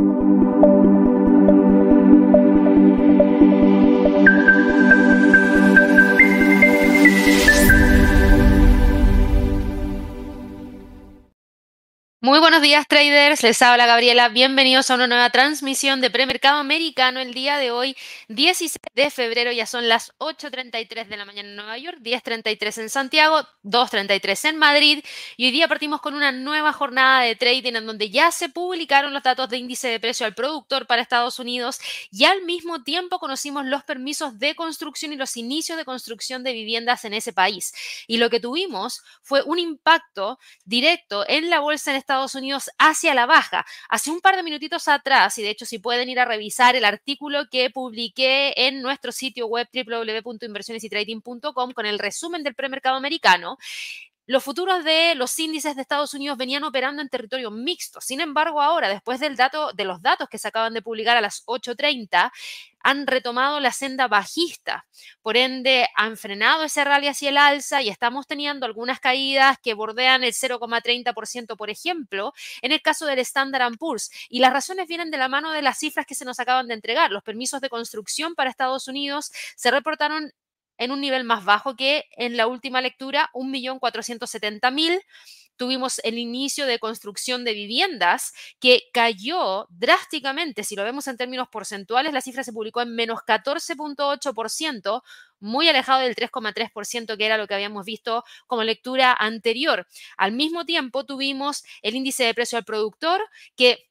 Thank you. Días traders, les habla Gabriela, bienvenidos a una nueva transmisión de premercado americano el día de hoy, 16 de febrero, ya son las 8.33 de la mañana en Nueva York, 10.33 en Santiago, 2.33 en Madrid. Y hoy día partimos con una nueva jornada de trading en donde ya se publicaron los datos de índice de precio al productor para Estados Unidos y al mismo tiempo conocimos los permisos de construcción y los inicios de construcción de viviendas en ese país. Y lo que tuvimos fue un impacto directo en la bolsa en Estados Estados Hacia la baja. Hace un par de minutitos atrás, y de hecho si pueden ir a revisar el artículo que publiqué en nuestro sitio web www.inversionesytrading.com con el resumen del premercado americano, los futuros de los índices de Estados Unidos venían operando en territorio mixto. Sin embargo, ahora, después del dato, de los datos que se acaban de publicar a las 8.30, han retomado la senda bajista. Por ende, han frenado ese rally hacia el alza y estamos teniendo algunas caídas que bordean el 0,30%, por ejemplo, en el caso del Standard Poor's. Y las razones vienen de la mano de las cifras que se nos acaban de entregar. Los permisos de construcción para Estados Unidos se reportaron en un nivel más bajo que en la última lectura, 1.470.000 tuvimos el inicio de construcción de viviendas que cayó drásticamente. Si lo vemos en términos porcentuales, la cifra se publicó en menos 14.8%, muy alejado del 3,3% que era lo que habíamos visto como lectura anterior. Al mismo tiempo, tuvimos el índice de precio al productor que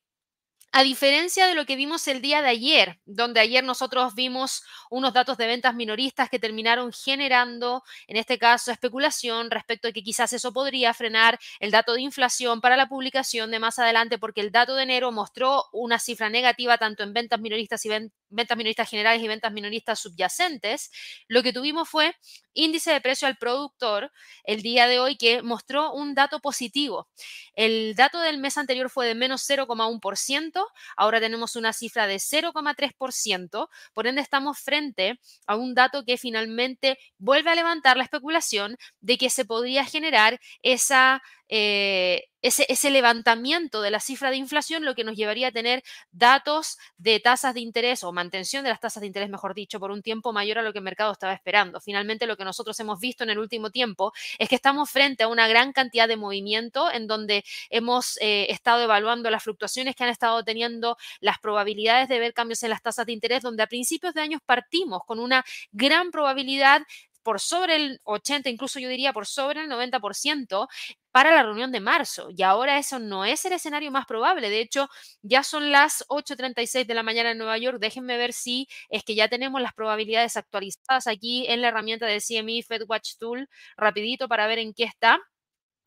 a diferencia de lo que vimos el día de ayer, donde ayer nosotros vimos unos datos de ventas minoristas que terminaron generando, en este caso, especulación respecto de que quizás eso podría frenar el dato de inflación para la publicación de más adelante, porque el dato de enero mostró una cifra negativa tanto en ventas minoristas y ventas minoristas generales y ventas minoristas subyacentes. Lo que tuvimos fue índice de precio al productor el día de hoy que mostró un dato positivo. El dato del mes anterior fue de menos 0,1%, ahora tenemos una cifra de 0,3%, por ende estamos frente a un dato que finalmente vuelve a levantar la especulación de que se podría generar esa eh, ese, levantamiento de la cifra de inflación, lo que nos llevaría a tener datos de tasas de interés o mantención de las tasas de interés, mejor dicho, por un tiempo mayor a lo que el mercado estaba esperando. Finalmente, lo que nosotros hemos visto en el último tiempo es que estamos frente a una gran cantidad de movimiento en donde hemos eh, estado evaluando las fluctuaciones que han estado teniendo, las probabilidades de ver cambios en las tasas de interés, donde a principios de años partimos con una gran probabilidad por sobre el 80, incluso yo diría por sobre el 90% para la reunión de marzo. Y ahora eso no es el escenario más probable. De hecho, ya son las 8.36 de la mañana en Nueva York. Déjenme ver si es que ya tenemos las probabilidades actualizadas aquí en la herramienta de CME FedWatch Tool, rapidito para ver en qué está.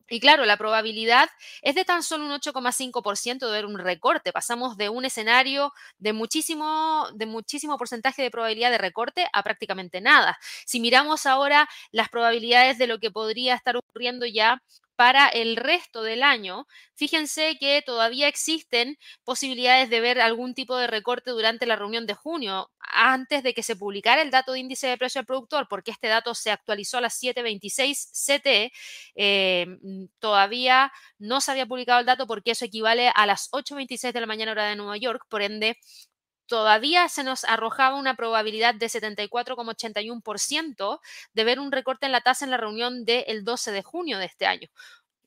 Y claro, la probabilidad es de tan solo un 8,5% de ver un recorte. Pasamos de un escenario de muchísimo, de muchísimo porcentaje de probabilidad de recorte a prácticamente nada. Si miramos ahora las probabilidades de lo que podría estar ocurriendo ya para el resto del año, fíjense que todavía existen posibilidades de ver algún tipo de recorte durante la reunión de junio, antes de que se publicara el dato de índice de precio al productor, porque este dato se actualizó a las 7.26 CT, eh, mm, todavía no se había publicado el dato porque eso equivale a las 8.26 de la mañana hora de Nueva York, por ende todavía se nos arrojaba una probabilidad de 74,81% de ver un recorte en la tasa en la reunión del 12 de junio de este año.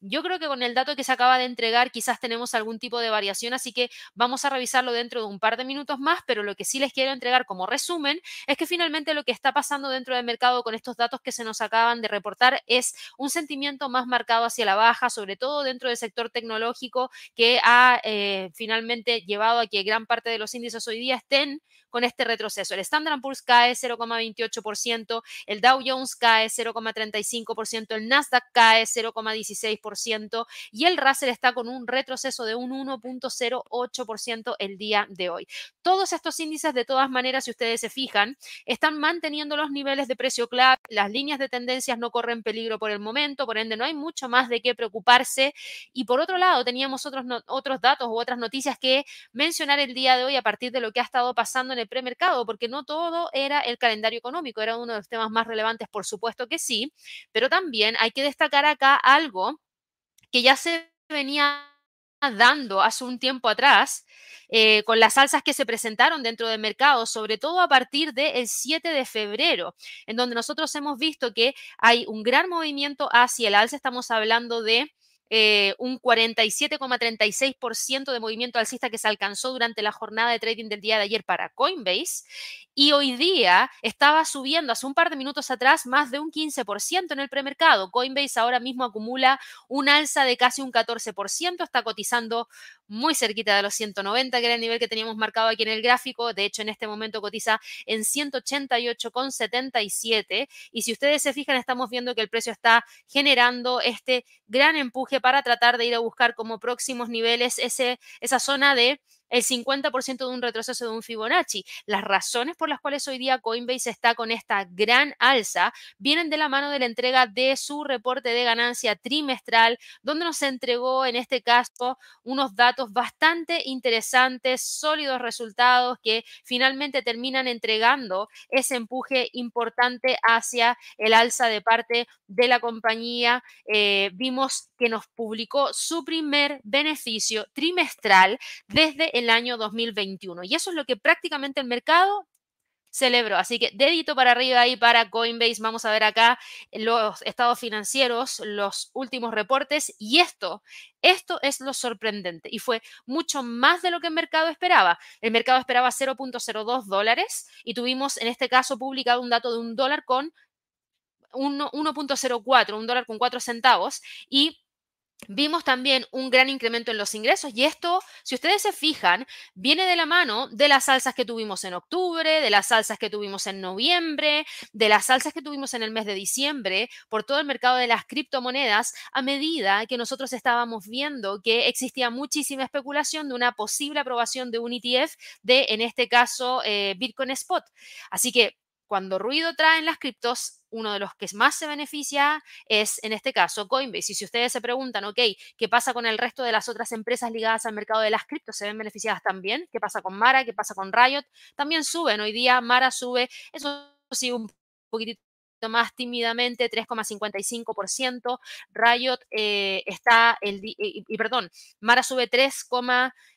Yo creo que con el dato que se acaba de entregar quizás tenemos algún tipo de variación, así que vamos a revisarlo dentro de un par de minutos más, pero lo que sí les quiero entregar como resumen es que finalmente lo que está pasando dentro del mercado con estos datos que se nos acaban de reportar es un sentimiento más marcado hacia la baja, sobre todo dentro del sector tecnológico que ha eh, finalmente llevado a que gran parte de los índices hoy día estén con este retroceso. El Standard Poor's cae 0,28%, el Dow Jones cae 0,35%, el Nasdaq cae 0,16% y el Russell está con un retroceso de un 1,08% el día de hoy. Todos estos índices, de todas maneras, si ustedes se fijan, están manteniendo los niveles de precio clave, las líneas de tendencias no corren peligro por el momento, por ende no hay mucho más de qué preocuparse. Y por otro lado, teníamos otros, otros datos u otras noticias que mencionar el día de hoy a partir de lo que ha estado pasando en el premercado, porque no todo era el calendario económico, era uno de los temas más relevantes, por supuesto que sí, pero también hay que destacar acá algo que ya se venía dando hace un tiempo atrás eh, con las alzas que se presentaron dentro del mercado, sobre todo a partir del 7 de febrero, en donde nosotros hemos visto que hay un gran movimiento hacia el alza. Estamos hablando de eh, un 47,36% de movimiento alcista que se alcanzó durante la jornada de trading del día de ayer para Coinbase. Y hoy día estaba subiendo hace un par de minutos atrás más de un 15% en el premercado. Coinbase ahora mismo acumula un alza de casi un 14%, está cotizando muy cerquita de los 190, que era el nivel que teníamos marcado aquí en el gráfico. De hecho, en este momento cotiza en 188,77. Y si ustedes se fijan, estamos viendo que el precio está generando este gran empuje para tratar de ir a buscar como próximos niveles ese, esa zona de el 50% de un retroceso de un Fibonacci. Las razones por las cuales hoy día Coinbase está con esta gran alza vienen de la mano de la entrega de su reporte de ganancia trimestral, donde nos entregó en este caso unos datos bastante interesantes, sólidos resultados que finalmente terminan entregando ese empuje importante hacia el alza de parte de la compañía. Eh, vimos que nos publicó su primer beneficio trimestral desde el año 2021. Y eso es lo que prácticamente el mercado celebró. Así que dedito para arriba ahí para Coinbase. Vamos a ver acá los estados financieros, los últimos reportes. Y esto, esto es lo sorprendente. Y fue mucho más de lo que el mercado esperaba. El mercado esperaba 0.02 dólares y tuvimos en este caso publicado un dato de un dólar con 1.04, un dólar con 4 centavos. Y Vimos también un gran incremento en los ingresos y esto, si ustedes se fijan, viene de la mano de las salsas que tuvimos en octubre, de las salsas que tuvimos en noviembre, de las salsas que tuvimos en el mes de diciembre, por todo el mercado de las criptomonedas, a medida que nosotros estábamos viendo que existía muchísima especulación de una posible aprobación de un ETF de, en este caso, eh, Bitcoin Spot. Así que cuando ruido traen las criptos, uno de los que más se beneficia es, en este caso, Coinbase. Y si ustedes se preguntan, ok, ¿qué pasa con el resto de las otras empresas ligadas al mercado de las criptos? ¿Se ven beneficiadas también? ¿Qué pasa con Mara? ¿Qué pasa con Riot? También suben. Hoy día Mara sube, eso sí, un poquitito más tímidamente, 3,55%. Riot eh, está, el, y, y, perdón, Mara sube 3,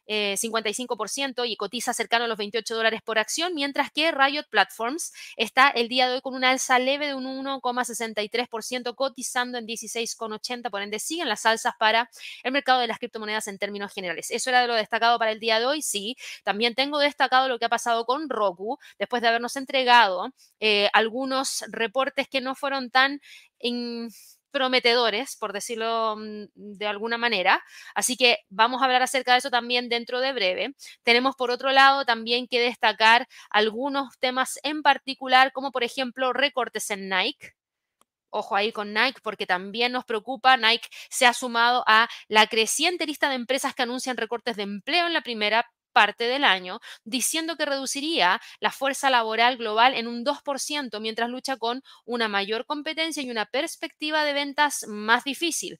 55% eh, y cotiza cercano a los 28 dólares por acción, mientras que Riot Platforms está el día de hoy con una alza leve de un 1,63%, cotizando en 16,80, por ende siguen las alzas para el mercado de las criptomonedas en términos generales. Eso era de lo destacado para el día de hoy, sí. También tengo destacado lo que ha pasado con Roku, después de habernos entregado eh, algunos reportes que no fueron tan prometedores, por decirlo mm, de alguna manera. Así que vamos a hablar acerca de eso también dentro de breve. Tenemos por otro lado también que destacar algunos temas en particular, como por ejemplo recortes en Nike. Ojo ahí con Nike porque también nos preocupa. Nike se ha sumado a la creciente lista de empresas que anuncian recortes de empleo en la primera parte del año, diciendo que reduciría la fuerza laboral global en un 2% mientras lucha con una mayor competencia y una perspectiva de ventas más difícil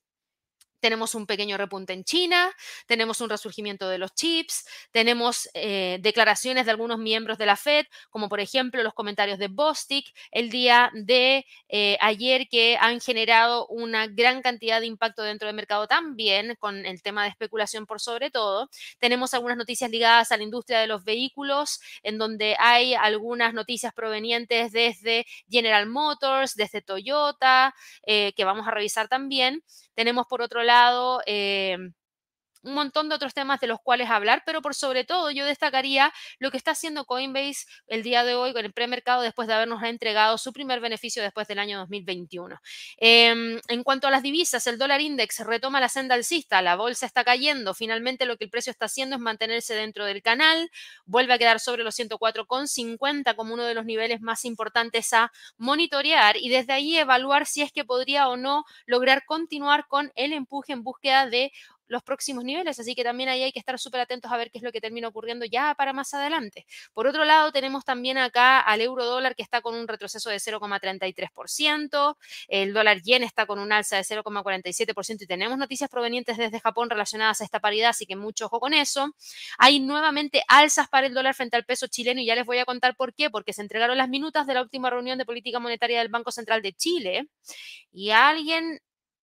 tenemos un pequeño repunte en China, tenemos un resurgimiento de los chips, tenemos eh, declaraciones de algunos miembros de la Fed, como por ejemplo los comentarios de Bostic el día de eh, ayer que han generado una gran cantidad de impacto dentro del mercado también, con el tema de especulación por sobre todo. Tenemos algunas noticias ligadas a la industria de los vehículos, en donde hay algunas noticias provenientes desde General Motors, desde Toyota, eh, que vamos a revisar también. Tenemos por otro lado eh, un montón de otros temas de los cuales hablar, pero por sobre todo yo destacaría lo que está haciendo Coinbase el día de hoy con el premercado después de habernos entregado su primer beneficio después del año 2021. Em, en cuanto a las divisas, el dólar index retoma la senda alcista, la bolsa está cayendo, finalmente lo que el precio está haciendo es mantenerse dentro del canal, vuelve a quedar sobre los 104,50 como uno de los niveles más importantes a monitorear y desde ahí evaluar si es que podría o no lograr continuar con el empuje en búsqueda de los próximos niveles, así que también ahí hay que estar súper atentos a ver qué es lo que termina ocurriendo ya para más adelante. Por otro lado, tenemos también acá al euro dólar que está con un retroceso de 0,33%, el dólar yen está con un alza de 0,47% y tenemos noticias provenientes desde Japón relacionadas a esta paridad, así que mucho ojo con eso. Hay nuevamente alzas para el dólar frente al peso chileno y ya les voy a contar por qué, porque se entregaron las minutas de la última reunión de política monetaria del Banco Central de Chile y alguien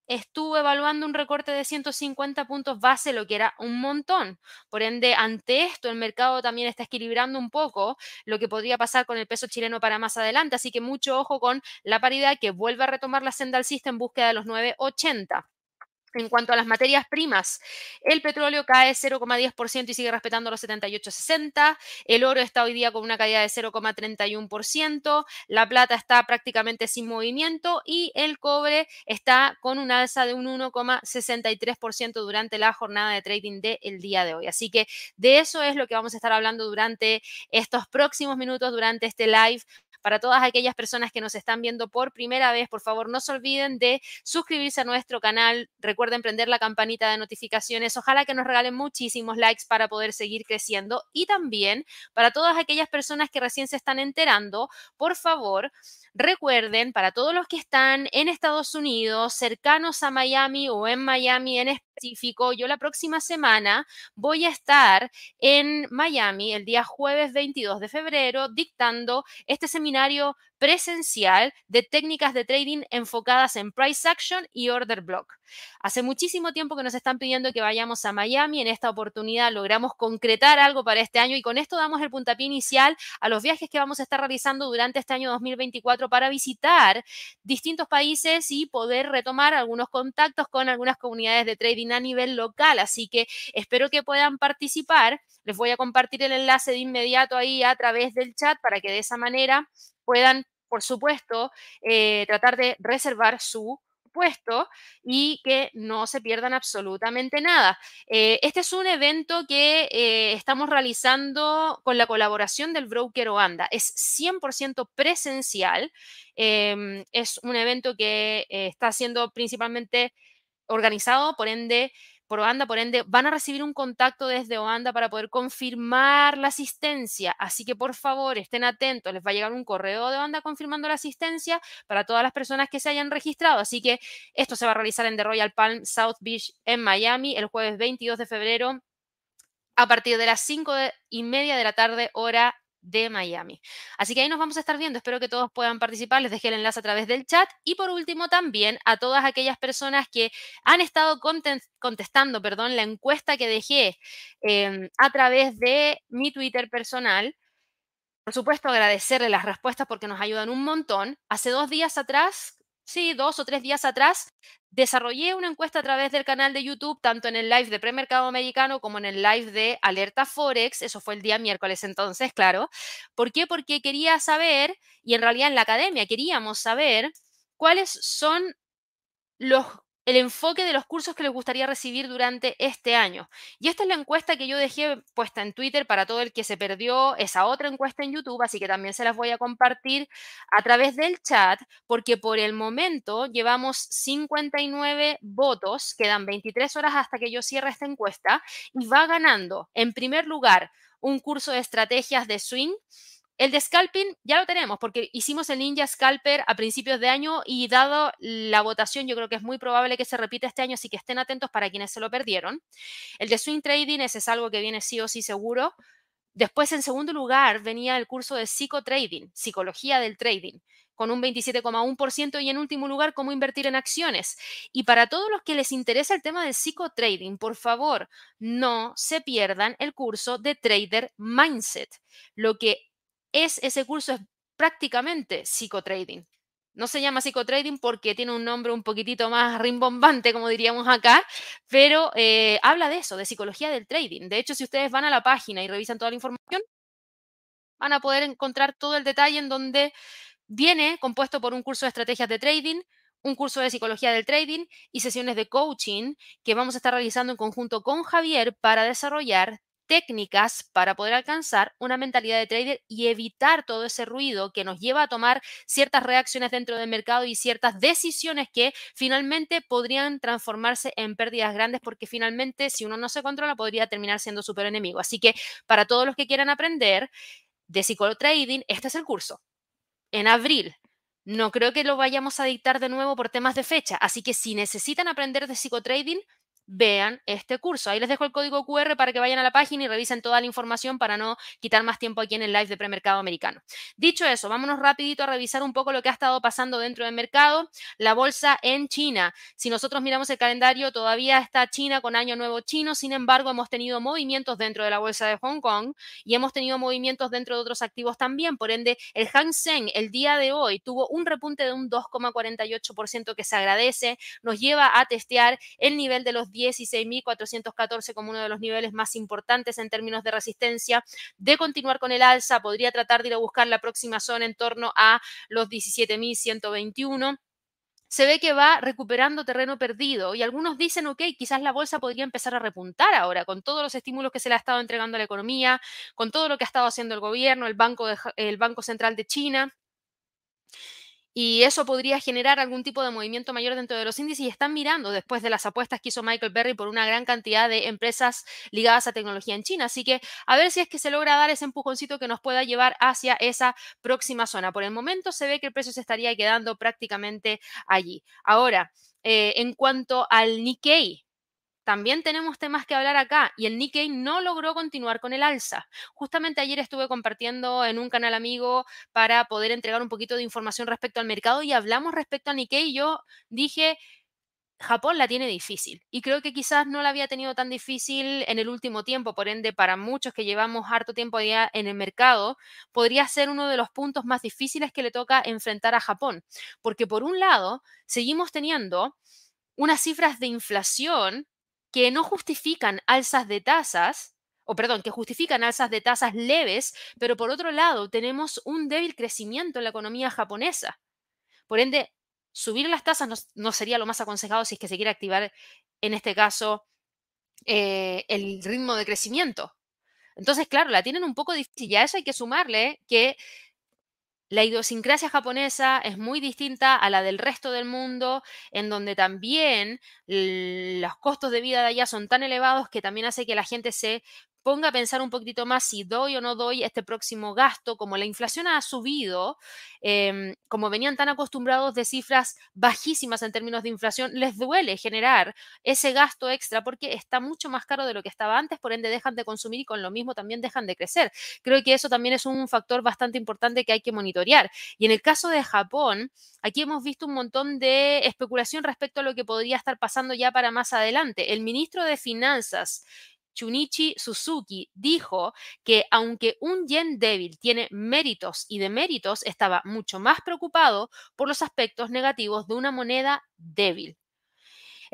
estuvo evaluando un recorte de 150 puntos base, lo que era un montón. Por ende, ante esto, el mercado también está equilibrando un poco lo que podría pasar con el peso chileno para más adelante. Así que mucho ojo con la paridad que vuelve a retomar la senda alcista en búsqueda de los 980. En cuanto a las materias primas, el petróleo cae 0,10% y sigue respetando los 78,60. El oro está hoy día con una caída de 0,31%. La plata está prácticamente sin movimiento y el cobre está con un alza de un 1,63% durante la jornada de trading del día de hoy. Así que de eso es lo que vamos a estar hablando durante estos próximos minutos, durante este live para todas aquellas personas que nos están viendo por primera vez, por favor, no se olviden de suscribirse a nuestro canal. Recuerden prender la campanita de notificaciones. Ojalá que nos regalen muchísimos likes para poder seguir creciendo. Y también para todas aquellas personas que recién se están enterando, por favor, Recuerden, para todos los que están en Estados Unidos, cercanos a Miami o en Miami en específico, yo la próxima semana voy a estar en Miami el día jueves 22 de febrero dictando este seminario presencial de técnicas de trading enfocadas en price action y order block. Hace muchísimo tiempo que nos están pidiendo que vayamos a Miami. En esta oportunidad logramos concretar algo para este año y con esto damos el puntapié inicial a los viajes que vamos a estar realizando durante este año 2024 para visitar distintos países y poder retomar algunos contactos con algunas comunidades de trading a nivel local. Así que espero que puedan participar. Les voy a compartir el enlace de inmediato ahí a través del chat para que de esa manera puedan, por supuesto, eh, tratar de reservar su puesto y que no se pierdan absolutamente nada. Eh, este es un evento que eh, estamos realizando con la colaboración del broker Oanda. Es 100% presencial. Em, es un evento que está siendo principalmente organizado, por ende, por Oanda, por ende, van a recibir un contacto desde Oanda para poder confirmar la asistencia. Así que por favor, estén atentos, les va a llegar un correo de Oanda confirmando la asistencia para todas las personas que se hayan registrado. Así que esto se va a realizar en The Royal Palm South Beach en Miami el jueves 22 de febrero a partir de las 5 y media de la tarde, hora de Miami. Así que ahí nos vamos a estar viendo. Espero que todos puedan participar. Les dejé el enlace a través del chat. Y por último, también a todas aquellas personas que han estado contestando perdón, la encuesta que dejé em, a través de mi Twitter personal. Por supuesto, agradecerle las respuestas porque nos ayudan un montón. Hace dos días atrás, sí, dos o tres días atrás, Desarrollé una encuesta a través del canal de YouTube, tanto en el live de premercado americano como en el live de Alerta Forex. Eso fue el día miércoles entonces, claro. ¿Por qué? Porque quería saber, y en realidad en la academia queríamos saber, cuáles son los el enfoque de los cursos que les gustaría recibir durante este año. Y esta es la encuesta que yo dejé puesta en Twitter para todo el que se perdió esa otra encuesta en YouTube, así que también se las voy a compartir a través del chat, porque por el momento llevamos 59 votos, quedan 23 horas hasta que yo cierre esta encuesta, y va ganando, en primer lugar, un curso de estrategias de swing el de scalping ya lo tenemos porque hicimos el Ninja Scalper a principios de año y dado la votación yo creo que es muy probable que se repita este año, así que estén atentos para quienes se lo perdieron. El de swing trading ese es algo que viene sí o sí seguro. Después, en segundo lugar, venía el curso de psicotrading, psicología del trading, con un 27,1% y en último lugar, cómo invertir en acciones. Y para todos los que les interesa el tema del psicotrading, por favor, no se pierdan el curso de Trader Mindset. Lo que es ese curso es prácticamente psicotrading. No se llama psicotrading porque tiene un nombre un poquitito más rimbombante, como diríamos acá, pero eh, habla de eso, de psicología del trading. De hecho, si ustedes van a la página y revisan toda la información, van a poder encontrar todo el detalle en donde viene compuesto por un curso de estrategias de trading, un curso de psicología del trading y sesiones de coaching que vamos a estar realizando en conjunto con Javier para desarrollar técnicas para poder alcanzar una mentalidad de trader y evitar todo ese ruido que nos lleva a tomar ciertas reacciones dentro del mercado y ciertas decisiones que finalmente podrían transformarse en pérdidas grandes porque finalmente si uno no se controla podría terminar siendo súper enemigo. Así que para todos los que quieran aprender de psicotrading, este es el curso. En abril, no creo que lo vayamos a dictar de nuevo por temas de fecha, así que si necesitan aprender de psicotrading, vean este curso. Ahí les dejo el código QR para que vayan a la página y revisen toda la información para no quitar más tiempo aquí en el live de premercado americano. Dicho eso, vámonos rapidito a revisar un poco lo que ha estado pasando dentro del mercado. La bolsa en China. Si nosotros miramos el calendario, todavía está China con año nuevo chino. Sin embargo, hemos tenido movimientos dentro de la bolsa de Hong Kong y hemos tenido movimientos dentro de otros activos también. Por ende, el Hang Seng el día de hoy tuvo un repunte de un 2,48% que se agradece. Nos lleva a testear el nivel de los 16.414 como uno de los niveles más importantes en términos de resistencia. De continuar con el alza, podría tratar de ir a buscar la próxima zona en torno a los 17.121 se ve que va recuperando terreno perdido y algunos dicen, ok, quizás la bolsa podría empezar a repuntar ahora con todos los estímulos que se le ha estado entregando a la economía, con todo lo que ha estado haciendo el gobierno, el Banco, el banco Central de China y eso podría generar algún tipo de movimiento mayor dentro de los índices y están mirando después de las apuestas que hizo Michael Berry por una gran cantidad de empresas ligadas a tecnología en China. Así que a ver si es que se logra dar ese empujoncito que nos pueda llevar hacia esa próxima zona. Por el momento se ve que el precio se estaría quedando prácticamente allí. Ahora, eh, en cuanto al Nikkei, también tenemos temas que hablar acá y el Nikkei no logró continuar con el alza. Justamente ayer estuve compartiendo en un canal amigo para poder entregar un poquito de información respecto al mercado y hablamos respecto al Nikkei. Yo dije, Japón la tiene difícil y creo que quizás no la había tenido tan difícil en el último tiempo, por ende para muchos que llevamos harto tiempo ya en el mercado, podría ser uno de los puntos más difíciles que le toca enfrentar a Japón, porque por un lado seguimos teniendo unas cifras de inflación que no justifican alzas de tasas, o perdón, que justifican alzas de tasas leves, pero por otro lado tenemos un débil crecimiento en la economía japonesa. Por ende, subir las tasas no, sería lo más aconsejado si es que se quiere activar, en este caso, eh, el ritmo de crecimiento. Entonces, claro, la tienen un poco difícil y a eso hay que sumarle que la idiosincrasia japonesa es muy distinta a la del resto del mundo, en donde también los costos de vida de allá son tan elevados que también hace que la gente se ponga a pensar un poquitito más si doy o no doy este próximo gasto, como la inflación ha subido, em, como venían tan acostumbrados de cifras bajísimas en términos de inflación, les duele generar ese gasto extra porque está mucho más caro de lo que estaba antes, por ende dejan de consumir y con lo mismo también dejan de crecer. Creo que eso también es un factor bastante importante que hay que monitorear. Y en el caso de Japón, aquí hemos visto un montón de especulación respecto a lo que podría estar pasando ya para más adelante. El ministro de Finanzas Chunichi Suzuki dijo que aunque un yen débil tiene méritos y deméritos, estaba mucho más preocupado por los aspectos negativos de una moneda débil.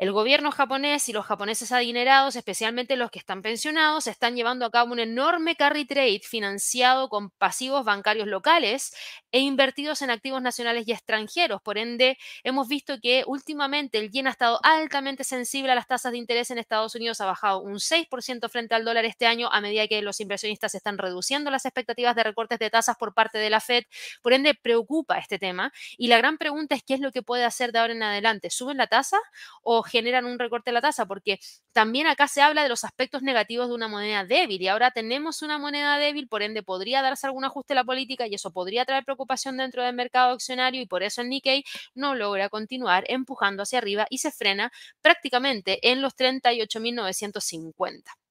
El gobierno japonés y los japoneses adinerados, especialmente los que están pensionados, están llevando a cabo un enorme carry trade financiado con pasivos bancarios locales e invertidos en activos nacionales y extranjeros. Por ende, hemos visto que últimamente el yen ha estado altamente sensible a las tasas de interés en Estados Unidos, ha bajado un 6% frente al dólar este año a medida que los inversionistas están reduciendo las expectativas de recortes de tasas por parte de la Fed. Por ende, preocupa este tema. Y la gran pregunta es qué es lo que puede hacer de ahora en adelante. ¿Suben la tasa o generan un recorte de la tasa, porque también acá se habla de los aspectos negativos de una moneda débil y ahora tenemos una moneda débil, por ende podría darse algún ajuste a la política y eso podría traer preocupación dentro del mercado accionario y por eso el Nikkei no logra continuar empujando hacia arriba y se frena prácticamente en los 38.950.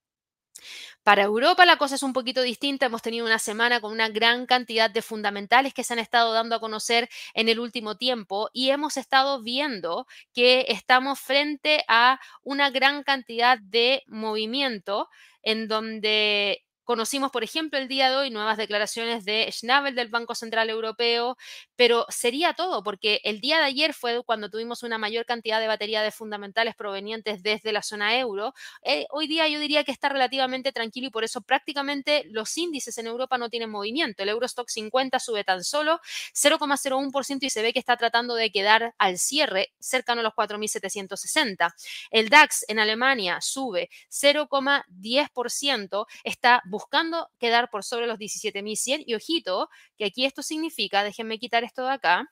Para Europa la cosa es un poquito distinta. Hemos tenido una semana con una gran cantidad de fundamentales que se han estado dando a conocer en el último tiempo y hemos estado viendo que estamos frente a una gran cantidad de movimiento en donde Conocimos, por ejemplo, el día de hoy nuevas declaraciones de Schnabel del Banco Central Europeo, pero sería todo, porque el día de ayer fue cuando tuvimos una mayor cantidad de batería de fundamentales provenientes desde la zona euro. Eh, hoy día yo diría que está relativamente tranquilo y por eso prácticamente los índices en Europa no tienen movimiento. El Eurostock 50 sube tan solo 0,01% y se ve que está tratando de quedar al cierre cercano a los 4.760. El DAX en Alemania sube 0,10%, está buscando quedar por sobre los 17.100 y ojito, que aquí esto significa, déjenme quitar esto de acá,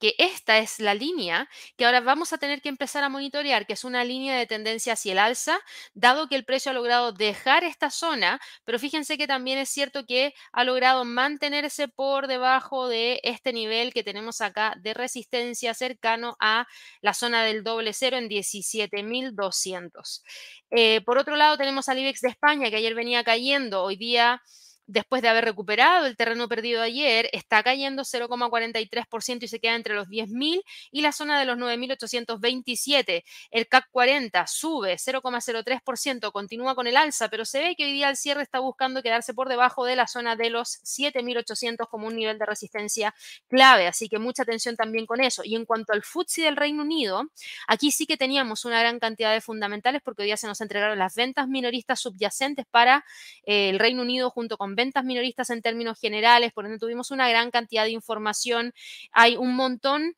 que esta es la línea que ahora vamos a tener que empezar a monitorear, que es una línea de tendencia hacia el alza, dado que el precio ha logrado dejar esta zona, pero fíjense que también es cierto que ha logrado mantenerse por debajo de este nivel que tenemos acá de resistencia cercano a la zona del doble cero en 17.200. Eh, por otro lado, tenemos al IBEX de España, que ayer venía cayendo, hoy día después de haber recuperado el terreno perdido ayer, está cayendo 0,43% y se queda entre los 10.000 y la zona de los 9.827. El CAC 40 sube 0,03%, continúa con el alza, pero se ve que hoy día el cierre está buscando quedarse por debajo de la zona de los 7.800 como un nivel de resistencia clave. Así que mucha atención también con eso. Y en cuanto al FTSE del Reino Unido, aquí sí que teníamos una gran cantidad de fundamentales porque hoy día se nos entregaron las ventas minoristas subyacentes para eh, el Reino Unido junto con ventas minoristas en términos generales, por ende tuvimos una gran cantidad de información. Hay un montón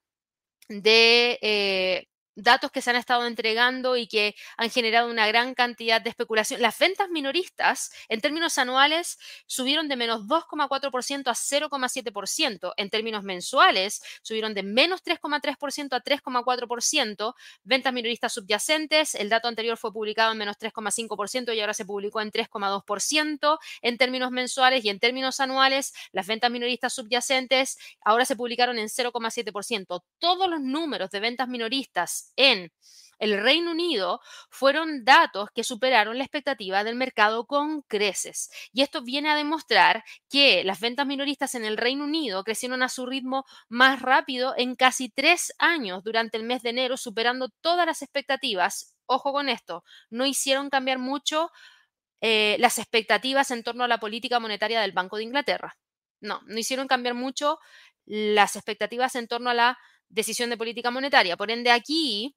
de eh, datos que se han estado entregando y que han generado una gran cantidad de especulación. Las ventas minoristas, en términos anuales, subieron de menos 2,4% a 0,7%. En términos mensuales, subieron de menos 3,3% a 3,4%. Ventas minoristas subyacentes, el dato anterior fue publicado en menos 3,5% y ahora se publicó en 3,2% en términos mensuales y en términos anuales, las ventas minoristas subyacentes ahora se publicaron en 0,7%. Todos los números de ventas minoristas en el Reino Unido fueron datos que superaron la expectativa del mercado con creces. Y esto viene a demostrar que las ventas minoristas en el Reino Unido crecieron a su ritmo más rápido en casi tres años durante el mes de enero, superando todas las expectativas. Ojo con esto, no hicieron cambiar mucho eh, las expectativas en torno a la política monetaria del Banco de Inglaterra. No, no hicieron cambiar mucho las expectativas en torno a la decisión de política monetaria. Por ende, aquí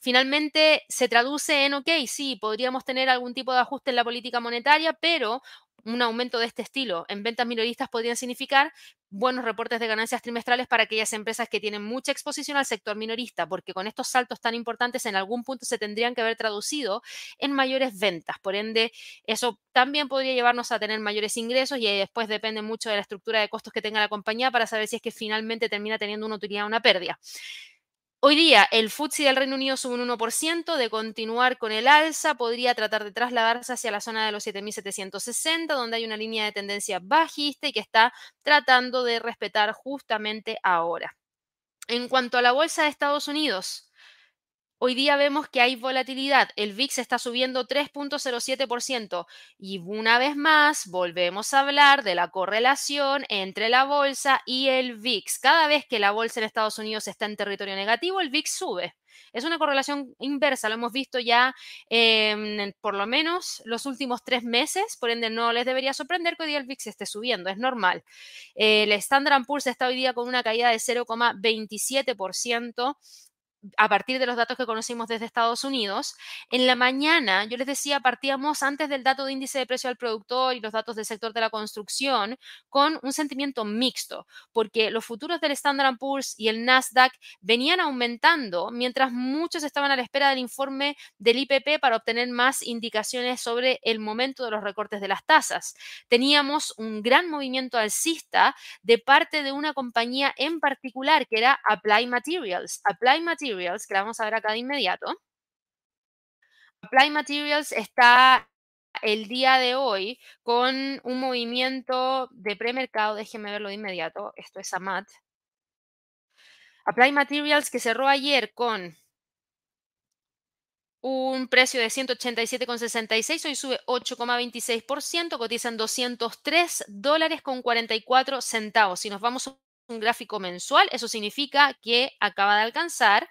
finalmente se traduce en, ok, sí, podríamos tener algún tipo de ajuste en la política monetaria, pero un aumento de este estilo en ventas minoristas podrían significar buenos reportes de ganancias trimestrales para aquellas empresas que tienen mucha exposición al sector minorista, porque con estos saltos tan importantes en algún punto se tendrían que haber traducido en mayores ventas. Por ende, eso también podría llevarnos a tener mayores ingresos y después depende mucho de la estructura de costos que tenga la compañía para saber si es que finalmente termina teniendo una utilidad o una pérdida. Hoy día el FTSE del Reino Unido sube un 1%, de continuar con el alza podría tratar de trasladarse hacia la zona de los 7.760, donde hay una línea de tendencia bajista y que está tratando de respetar justamente ahora. En cuanto a la bolsa de Estados Unidos, Hoy día vemos que hay volatilidad. El VIX está subiendo 3.07% y una vez más volvemos a hablar de la correlación entre la bolsa y el VIX. Cada vez que la bolsa en Estados Unidos está en territorio negativo, el VIX sube. Es una correlación inversa, lo hemos visto ya en por lo menos los últimos tres meses, por ende no les debería sorprender que hoy día el VIX esté subiendo, es normal. el Standard Poor's está hoy día con una caída de 0,27% a partir de los datos que conocimos desde Estados Unidos. En la mañana, yo les decía, partíamos antes del dato de índice de precio al productor y los datos del sector de la construcción con un sentimiento mixto, porque los futuros del Standard Poor's y el Nasdaq venían aumentando mientras muchos estaban a la espera del informe del IPP para obtener más indicaciones sobre el momento de los recortes de las tasas. Teníamos un gran movimiento alcista de parte de una compañía en particular que era Apply Materials. Apply Materials que la vamos a ver acá de inmediato. Apply Materials está el día de hoy con un movimiento de premercado, déjenme verlo de inmediato, esto es AMAT. Apply Materials que cerró ayer con un precio de 187,66, hoy sube 8,26%, cotizan 203 dólares con 44 centavos. Si nos vamos un gráfico mensual, eso significa que acaba de alcanzar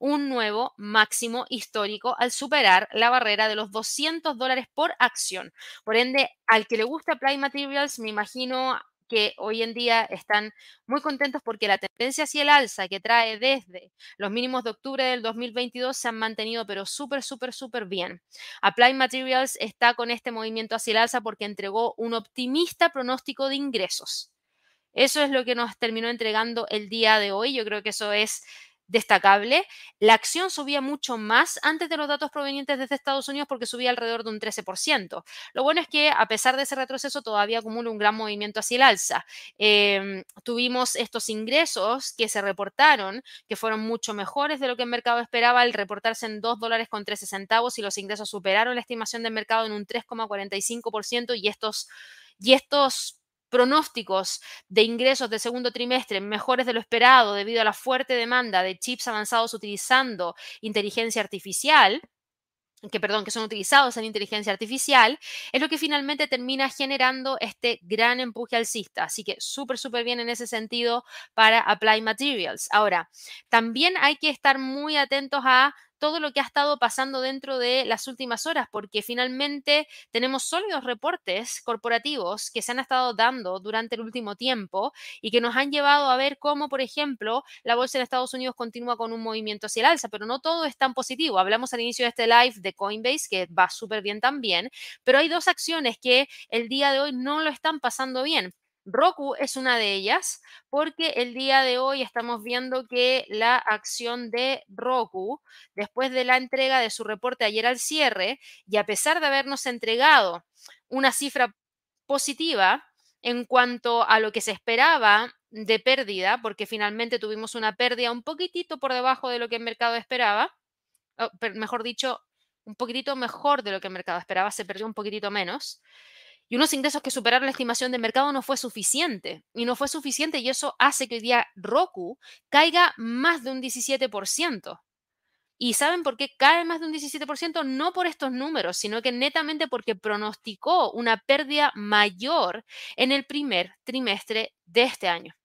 un nuevo máximo histórico al superar la barrera de los 200 dólares por acción. Por ende, al que le gusta Apply Materials, me imagino que hoy en día están muy contentos porque la tendencia hacia el alza que trae desde los mínimos de octubre del 2022 se han mantenido pero súper, súper, súper bien. Apply Materials está con este movimiento hacia el alza porque entregó un optimista pronóstico de ingresos. Eso es lo que nos terminó entregando el día de hoy. Yo creo que eso es destacable. La acción subía mucho más antes de los datos provenientes desde Estados Unidos porque subía alrededor de un 13%. Lo bueno es que a pesar de ese retroceso todavía acumula un gran movimiento hacia el alza. Em, tuvimos estos ingresos que se reportaron, que fueron mucho mejores de lo que el mercado esperaba al reportarse en 2 dólares con 13 centavos y los ingresos superaron la estimación del mercado en un 3,45% y estos, y estos pronósticos de ingresos del segundo trimestre mejores de lo esperado debido a la fuerte demanda de chips avanzados utilizando inteligencia artificial, que perdón, que son utilizados en inteligencia artificial, es lo que finalmente termina generando este gran empuje alcista. Así que súper, súper bien en ese sentido para Apply Materials. Ahora, también hay que estar muy atentos a todo lo que ha estado pasando dentro de las últimas horas, porque finalmente tenemos sólidos reportes corporativos que se han estado dando durante el último tiempo y que nos han llevado a ver cómo, por ejemplo, la bolsa en Estados Unidos continúa con un movimiento hacia el alza, pero no todo es tan positivo. Hablamos al inicio de este live de Coinbase, que va súper bien también, pero hay dos acciones que el día de hoy no lo están pasando bien. Roku es una de ellas porque el día de hoy estamos viendo que la acción de Roku, después de la entrega de su reporte ayer al cierre, y a pesar de habernos entregado una cifra positiva en cuanto a lo que se esperaba de pérdida, porque finalmente tuvimos una pérdida un poquitito por debajo de lo que el mercado esperaba, mejor dicho, un poquitito mejor de lo que el mercado esperaba, se perdió un poquitito menos y unos ingresos que superaron la estimación de mercado no fue suficiente. Y no fue suficiente y eso hace que hoy día Roku caiga más de un 17%. ¿Y saben por qué cae más de un 17%? No por estos números, sino que netamente porque pronosticó una pérdida mayor en el primer trimestre de este año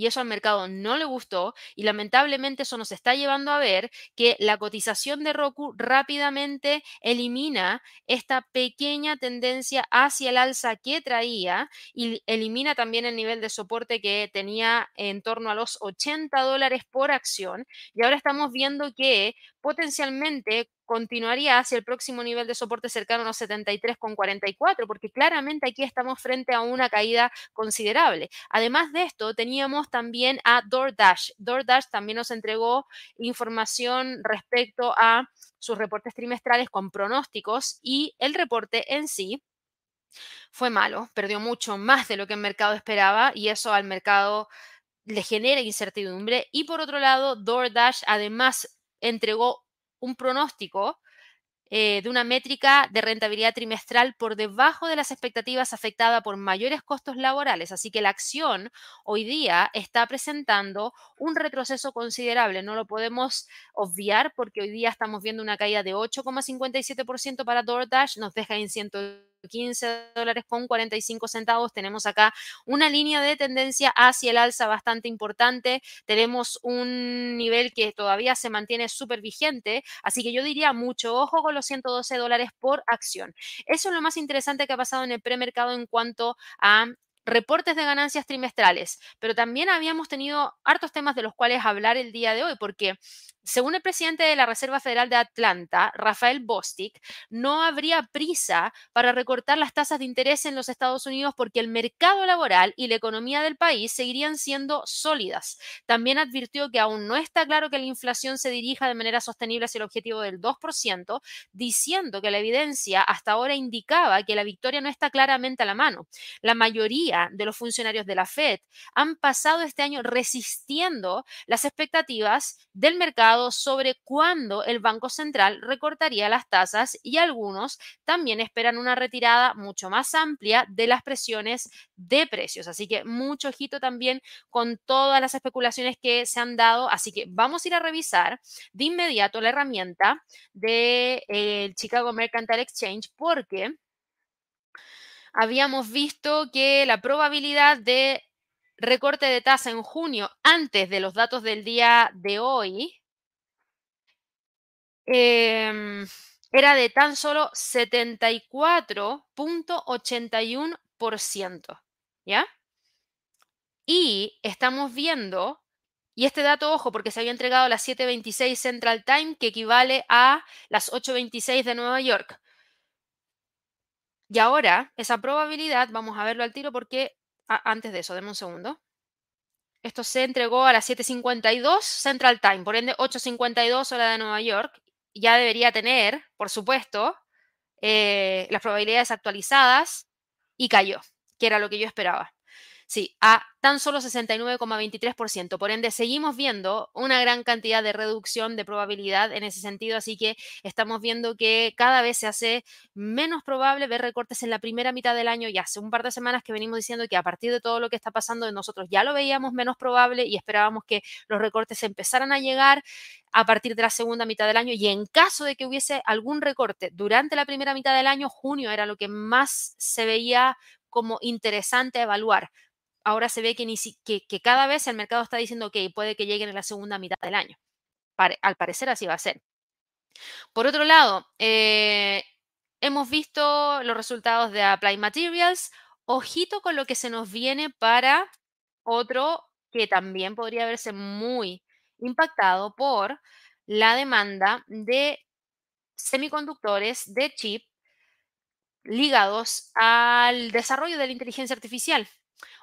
y eso al mercado no le gustó y lamentablemente eso nos está llevando a ver que la cotización de Roku rápidamente elimina esta pequeña tendencia hacia el alza que traía y elimina también el nivel de soporte que tenía en torno a los 80 dólares por acción y ahora estamos viendo que potencialmente continuaría hacia el próximo nivel de soporte cercano a los 73,44, porque claramente aquí estamos frente a una caída considerable. Además de esto, teníamos también a DoorDash. DoorDash también nos entregó información respecto a sus reportes trimestrales con pronósticos y el reporte en sí fue malo, perdió mucho más de lo que el mercado esperaba y eso al mercado le genera incertidumbre. Y por otro lado, DoorDash además entregó un pronóstico eh, de una métrica de rentabilidad trimestral por debajo de las expectativas afectada por mayores costos laborales. Así que la acción hoy día está presentando un retroceso considerable. No lo podemos obviar porque hoy día estamos viendo una caída de 8,57% para DoorDash, nos deja en 100 15 dólares con 45 centavos. Tenemos acá una línea de tendencia hacia el alza bastante importante. Tenemos un nivel que todavía se mantiene súper vigente. Así que yo diría mucho ojo con los 112 dólares por acción. Eso es lo más interesante que ha pasado en el premercado en cuanto a reportes de ganancias trimestrales, pero también habíamos tenido hartos temas de los cuales hablar el día de hoy, porque según el presidente de la Reserva Federal de Atlanta, Rafael Bostic, no habría prisa para recortar las tasas de interés en los Estados Unidos porque el mercado laboral y la economía del país seguirían siendo sólidas. También advirtió que aún no está claro que la inflación se dirija de manera sostenible hacia el objetivo del 2%, diciendo que la evidencia hasta ahora indicaba que la victoria no está claramente a la mano. La mayoría de los funcionarios de la Fed han pasado este año resistiendo las expectativas del mercado sobre cuándo el Banco Central recortaría las tasas y algunos también esperan una retirada mucho más amplia de las presiones de precios. Así que mucho ojito también con todas las especulaciones que se han dado. Así que vamos a ir a revisar de inmediato la herramienta del de, Chicago Mercantile Exchange porque habíamos visto que la probabilidad de recorte de tasa en junio antes de los datos del día de hoy Em, era de tan solo 74.81%, ¿ya? Y estamos viendo, y este dato, ojo, porque se había entregado a las 7.26 Central Time, que equivale a las 8.26 de Nueva York. Y ahora, esa probabilidad, vamos a verlo al tiro porque, antes de eso, denme un segundo. Esto se entregó a las 7.52 Central Time, por ende 8.52 hora de Nueva York. Ya debería tener, por supuesto, eh, las probabilidades actualizadas y cayó, que era lo que yo esperaba. Sí, a tan solo 69,23%. Por ende, seguimos viendo una gran cantidad de reducción de probabilidad en ese sentido, así que estamos viendo que cada vez se hace menos probable ver recortes en la primera mitad del año. Ya hace un par de semanas que venimos diciendo que a partir de todo lo que está pasando, nosotros ya lo veíamos menos probable y esperábamos que los recortes empezaran a llegar a partir de la segunda mitad del año y en caso de que hubiese algún recorte durante la primera mitad del año, junio era lo que más se veía como interesante evaluar ahora se ve que, cada vez el mercado está diciendo que puede que lleguen en la segunda mitad del año. al parecer así va a ser. Por otro lado, eh, hemos visto los resultados de Applied Materials. Ojito con lo que se nos viene para otro que también podría verse muy impactado por la demanda de semiconductores de chip ligados al desarrollo de la inteligencia artificial.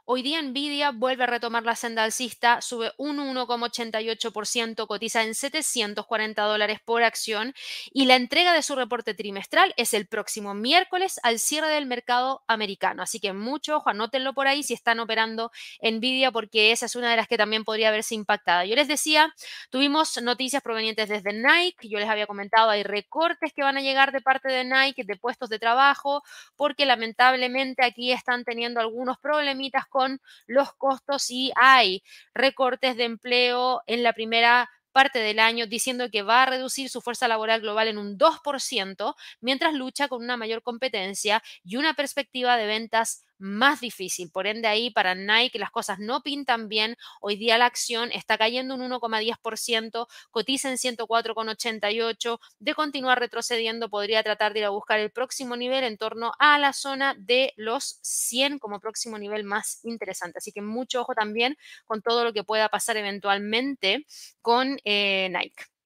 Hoy día Nvidia vuelve a retomar la senda alcista, sube un 1,88%, cotiza en 740 dólares por acción y la entrega de su reporte trimestral es el próximo miércoles al cierre del mercado americano. Así que mucho ojo, anótenlo por ahí si están operando Nvidia porque esa es una de las que también podría verse impactada. Yo les decía, tuvimos noticias provenientes desde Nike, yo les había comentado, hay recortes que van a llegar de parte de Nike de puestos de trabajo porque lamentablemente aquí están teniendo algunos problemitas con los costos y hay recortes de empleo en la primera parte del año diciendo que va a reducir su fuerza laboral global en un 2%, mientras lucha con una mayor competencia y una perspectiva de ventas más difícil. Por ende, ahí para Nike las cosas no pintan bien. Hoy día la acción está cayendo un 1,10%, cotiza en 104,88. De continuar retrocediendo, podría tratar de ir a buscar el próximo nivel en torno a la zona de los 100 como próximo nivel más interesante. Así que mucho ojo también con todo lo que pueda pasar eventualmente con eh, Nike.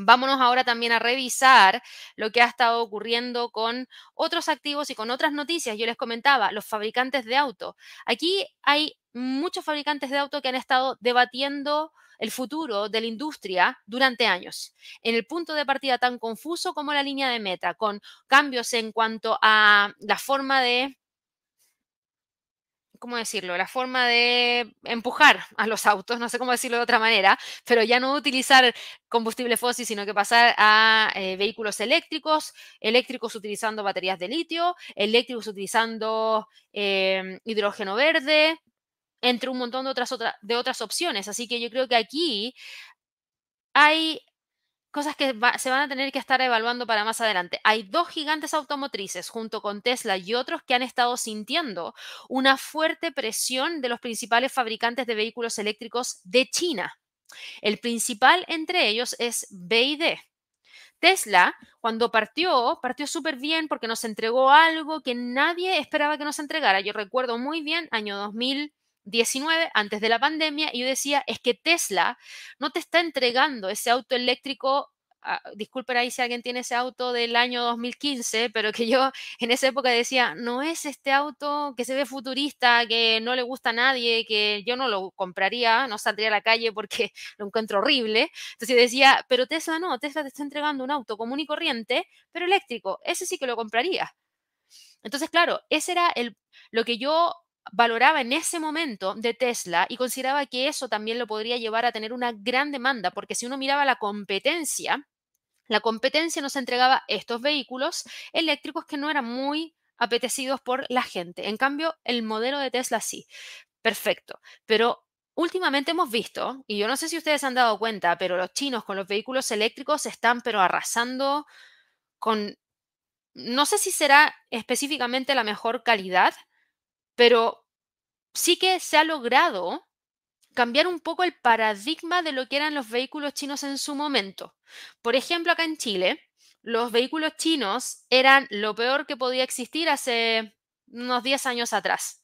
Vámonos ahora también a revisar lo que ha estado ocurriendo con otros activos y con otras noticias. Yo les comentaba, los fabricantes de auto. Aquí hay muchos fabricantes de auto que han estado debatiendo el futuro de la industria durante años, en el punto de partida tan confuso como la línea de meta, con cambios en cuanto a la forma de ¿cómo decirlo? La forma de empujar a los autos, no sé cómo decirlo de otra manera, pero ya no utilizar combustible fósil, sino que pasar a eh, vehículos eléctricos, eléctricos utilizando baterías de litio, eléctricos utilizando em, hidrógeno verde, entre un montón de otras, de otras opciones. Así que yo creo que aquí hay cosas que se van a tener que estar evaluando para más adelante. Hay dos gigantes automotrices junto con Tesla y otros que han estado sintiendo una fuerte presión de los principales fabricantes de vehículos eléctricos de China. El principal entre ellos es BID. Tesla, cuando partió, partió súper bien porque nos entregó algo que nadie esperaba que nos entregara. Yo recuerdo muy bien, año 2000. 19, antes de la pandemia, y yo decía, es que Tesla no te está entregando ese auto eléctrico ah, disculpen ahí si alguien tiene ese auto del año 2015, pero que yo en esa época decía, no es este auto que se ve futurista, que no le gusta a nadie, que yo no lo compraría, no saldría a la calle porque lo encuentro horrible. Entonces decía, pero Tesla no, Tesla te está entregando un auto común y corriente, pero eléctrico, ese sí que lo compraría. Entonces, claro, ese era el, lo que yo valoraba en ese momento de Tesla y consideraba que eso también lo podría llevar a tener una gran demanda, porque si uno miraba la competencia, la competencia nos entregaba estos vehículos eléctricos que no eran muy apetecidos por la gente. En cambio, el modelo de Tesla sí. Perfecto. Pero últimamente hemos visto, y yo no sé si ustedes han dado cuenta, pero los chinos con los vehículos eléctricos están pero arrasando con, no sé si será específicamente la mejor calidad, pero sí que se ha logrado cambiar un poco el paradigma de lo que eran los vehículos chinos en su momento. Por ejemplo, acá en Chile, los vehículos chinos eran lo peor que podía existir hace unos 10 años atrás.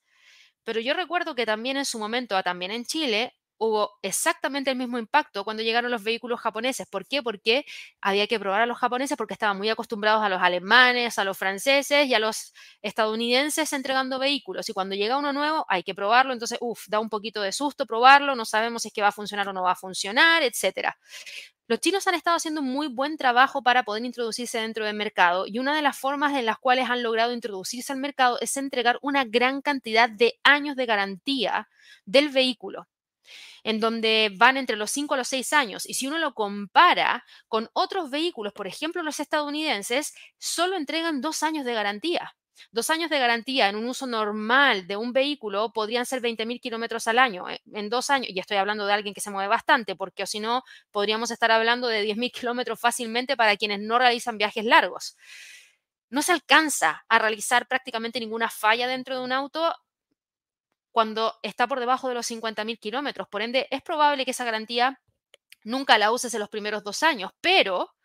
Pero yo recuerdo que también en su momento, también en Chile, hubo exactamente el mismo impacto cuando llegaron los vehículos japoneses. ¿Por qué? Porque había que probar a los japoneses porque estaban muy acostumbrados a los alemanes, a los franceses y a los estadounidenses entregando vehículos. Y cuando llega uno nuevo hay que probarlo. Entonces, uff, da un poquito de susto probarlo, no sabemos si es que va a funcionar o no va a funcionar, etcétera. Los chinos han estado haciendo muy buen trabajo para poder introducirse dentro del mercado y una de las formas en las cuales han logrado introducirse al mercado es entregar una gran cantidad de años de garantía del vehículo en donde van entre los 5 a los 6 años. Y si uno lo compara con otros vehículos, por ejemplo los estadounidenses, solo entregan dos años de garantía. Dos años de garantía en un uso normal de un vehículo podrían ser 20.000 kilómetros al año. Eh, en dos años, y estoy hablando de alguien que se mueve bastante, porque si no, podríamos estar hablando de 10.000 kilómetros fácilmente para quienes no realizan viajes largos. No se alcanza a realizar prácticamente ninguna falla dentro de un auto cuando está por debajo de los 50.000 kilómetros. Por ende, es probable que esa garantía nunca la uses en los primeros dos años, pero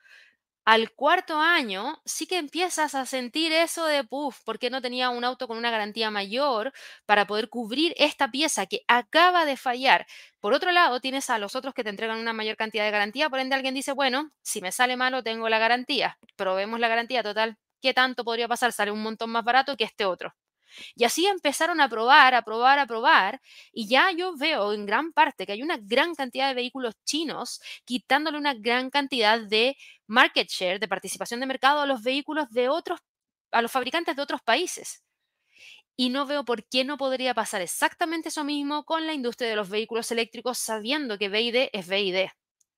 al cuarto año sí que empiezas a sentir eso de, puff, ¿por qué no tenía un auto con una garantía mayor para poder cubrir esta pieza que acaba de fallar? Por otro lado, tienes a los otros que te entregan una mayor cantidad de garantía, por ende alguien dice, bueno, si me sale malo, tengo la garantía, probemos la garantía total. ¿Qué tanto podría pasar? Sale un montón más barato que este otro. Y así empezaron a probar, a probar, a probar, y ya yo veo en gran parte que hay una gran cantidad de vehículos chinos quitándole una gran cantidad de market share, de participación de mercado a los vehículos de otros, a los fabricantes de otros países. Y no veo por qué no podría pasar exactamente eso mismo con la industria de los vehículos eléctricos, sabiendo que BID es BID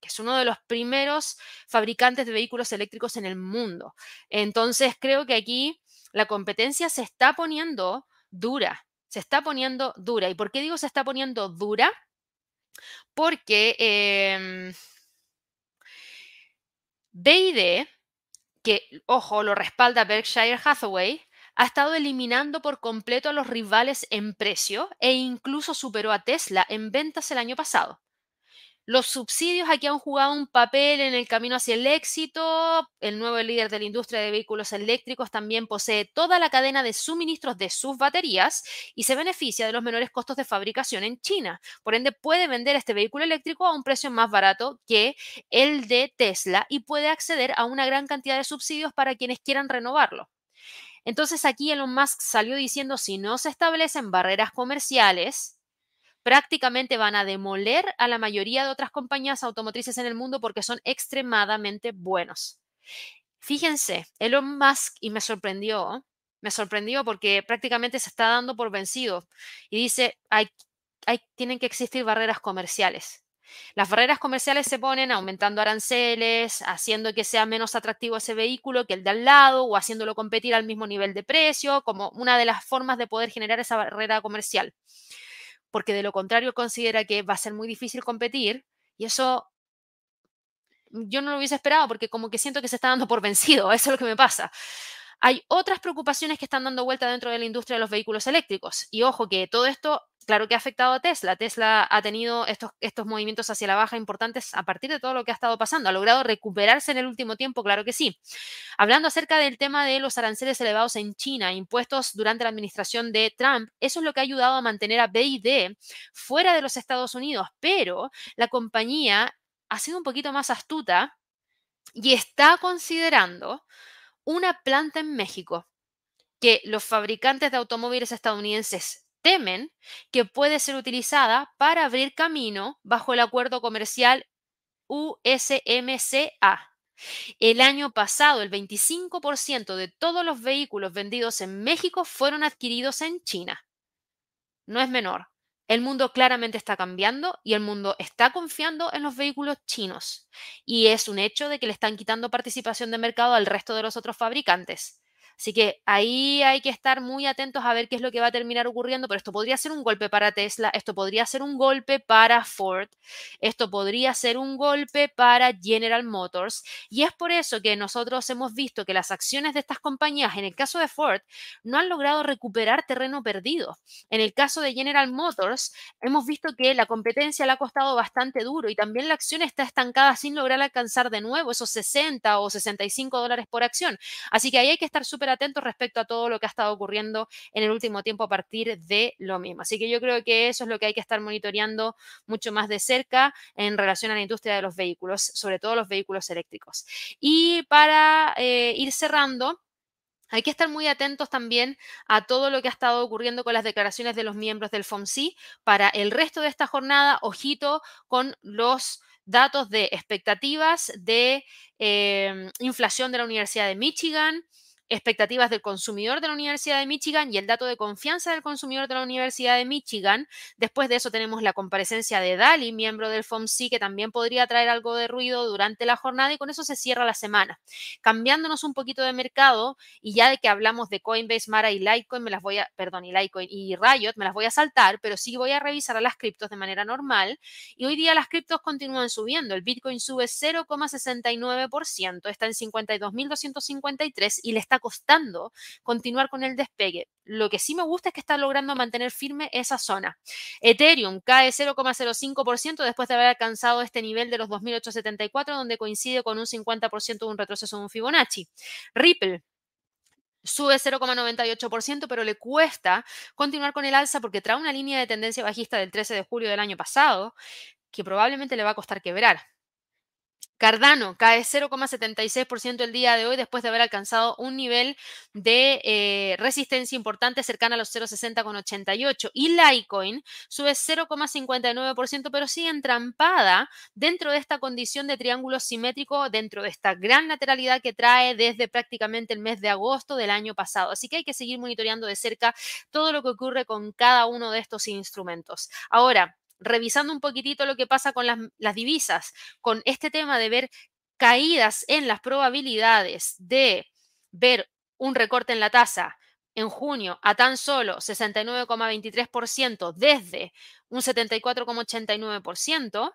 que es uno de los primeros fabricantes de vehículos eléctricos en el mundo. Entonces, creo que aquí la competencia se está poniendo dura, se está poniendo dura. ¿Y por qué digo se está poniendo dura? Porque eh, que, ojo, lo respalda Berkshire Hathaway, ha estado eliminando por completo a los rivales en precio e incluso superó a Tesla en ventas el año pasado. Los subsidios aquí han jugado un papel en el camino hacia el éxito. El nuevo líder de la industria de vehículos eléctricos también posee toda la cadena de suministros de sus baterías y se beneficia de los menores costos de fabricación en China. Por ende, puede vender este vehículo eléctrico a un precio más barato que el de Tesla y puede acceder a una gran cantidad de subsidios para quienes quieran renovarlo. Entonces aquí Elon Musk salió diciendo si no se establecen barreras comerciales, prácticamente van a demoler a la mayoría de otras compañías automotrices en el mundo porque son extremadamente buenos. Fíjense, Elon Musk, y me sorprendió, me sorprendió porque prácticamente se está dando por vencido y dice, hay, tienen que existir barreras comerciales. Las barreras comerciales se ponen aumentando aranceles, haciendo que sea menos atractivo ese vehículo que el de al lado o haciéndolo competir al mismo nivel de precio, como una de las formas de poder generar esa barrera comercial porque de lo contrario considera que va a ser muy difícil competir y eso yo no lo hubiese esperado porque como que siento que se está dando por vencido, eso es lo que me pasa. Hay otras preocupaciones que están dando vuelta dentro de la industria de los vehículos eléctricos. Y ojo que todo esto, claro que ha afectado a Tesla. Tesla ha tenido estos, estos movimientos hacia la baja importantes a partir de todo lo que ha estado pasando. ¿Ha logrado recuperarse en el último tiempo? Claro que sí. Hablando acerca del tema de los aranceles elevados en China, impuestos durante la administración de Trump, eso es lo que ha ayudado a mantener a BID fuera de los Estados Unidos. Pero la compañía ha sido un poquito más astuta y está considerando una planta en México que los fabricantes de automóviles estadounidenses temen que puede ser utilizada para abrir camino bajo el acuerdo comercial USMCA. El año pasado, el 25% de todos los vehículos vendidos en México fueron adquiridos en China. No es menor. El mundo claramente está cambiando y el mundo está confiando en los vehículos chinos. Y es un hecho de que le están quitando participación de mercado al resto de los otros fabricantes. Así que ahí hay que estar muy atentos a ver qué es lo que va a terminar ocurriendo, pero esto podría ser un golpe para Tesla, esto podría ser un golpe para Ford, esto podría ser un golpe para General Motors. Y es por eso que nosotros hemos visto que las acciones de estas compañías, en el caso de Ford, no han logrado recuperar terreno perdido. En el caso de General Motors, hemos visto que la competencia le ha costado bastante duro y también la acción está estancada sin lograr alcanzar de nuevo esos 60 o 65 dólares por acción. Así que ahí hay que estar súper atentos respecto a todo lo que ha estado ocurriendo en el último tiempo a partir de lo mismo. Así que yo creo que eso es lo que hay que estar monitoreando mucho más de cerca en relación a la industria de los vehículos, sobre todo los vehículos eléctricos. Y para eh, ir cerrando, hay que estar muy atentos también a todo lo que ha estado ocurriendo con las declaraciones de los miembros del FOMC. Para el resto de esta jornada, ojito con los datos de expectativas de eh, inflación de la Universidad de Michigan, expectativas del consumidor de la Universidad de Michigan y el dato de confianza del consumidor de la Universidad de Michigan. Después de eso tenemos la comparecencia de Dali, miembro del FOMC, que también podría traer algo de ruido durante la jornada y con eso se cierra la semana. Cambiándonos un poquito de mercado y ya de que hablamos de Coinbase, Mara y Litecoin, me las voy a, perdón, y Litecoin y Riot, me las voy a saltar, pero sí voy a revisar a las criptos de manera normal y hoy día las criptos continúan subiendo. El Bitcoin sube 0,69%, está en 52.253 y le está costando continuar con el despegue. Lo que sí me gusta es que está logrando mantener firme esa zona. Ethereum cae 0,05% después de haber alcanzado este nivel de los 2.874, donde coincide con un 50% de un retroceso de un Fibonacci. Ripple sube 0,98%, pero le cuesta continuar con el alza porque trae una línea de tendencia bajista del 13 de julio del año pasado que probablemente le va a costar quebrar. Cardano cae 0,76% el día de hoy después de haber alcanzado un nivel de eh, resistencia importante cercana a los 0,60,88. Y Litecoin sube 0,59%, pero sigue entrampada dentro de esta condición de triángulo simétrico, dentro de esta gran lateralidad que trae desde prácticamente el mes de agosto del año pasado. Así que hay que seguir monitoreando de cerca todo lo que ocurre con cada uno de estos instrumentos. Ahora, revisando un poquitito lo que pasa con las, divisas, con este tema de ver caídas en las probabilidades de ver un recorte en la tasa en junio a tan solo 69,23% desde un 74,89%,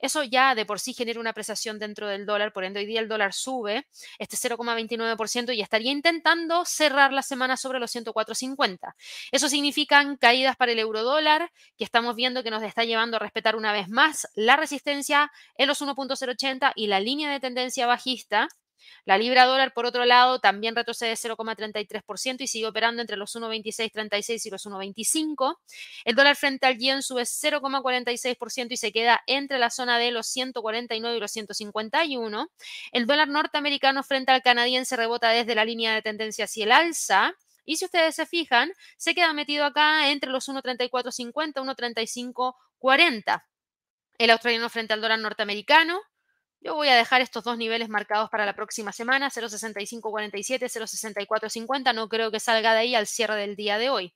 eso ya de por sí genera una apreciación dentro del dólar, por ende hoy día el dólar sube este 0,29% y estaría intentando cerrar la semana sobre los 104,50. Eso significan caídas para el euro dólar, que estamos viendo que nos está llevando a respetar una vez más la resistencia en los 1.080 y la línea de tendencia bajista la libra dólar, por otro lado, también retrocede 0,33% y sigue operando entre los 1,2636 y los 1,25. El dólar frente al yen sube 0,46% y se queda entre la zona de los 149 y los 151. El dólar norteamericano frente al canadiense rebota desde la línea de tendencia hacia el alza. Y si ustedes se fijan, se queda metido acá entre los 1.3450 y 1.3540. El australiano frente al dólar norteamericano yo voy a dejar estos dos niveles marcados para la próxima semana, 0.6547, 0.6450. No creo que salga de ahí al cierre del día de hoy.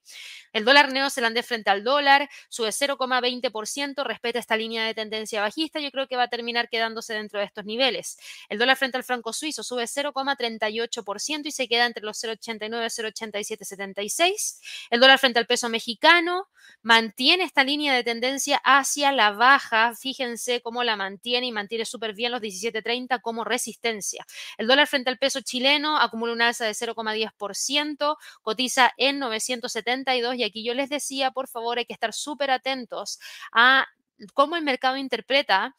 El dólar neozelandés frente al dólar sube 0,20%, respeta esta línea de tendencia bajista. Yo creo que va a terminar quedándose dentro de estos niveles. El dólar frente al franco suizo sube 0,38% y se queda entre los 0,89 y 0,8776. El dólar frente al peso mexicano mantiene esta línea de tendencia hacia la baja. Fíjense cómo la mantiene y mantiene súper bien 17.30 como resistencia. El dólar frente al peso chileno acumula una alza de 0,10%, cotiza en 972 y aquí yo les decía, por favor, hay que estar súper atentos a cómo el mercado interpreta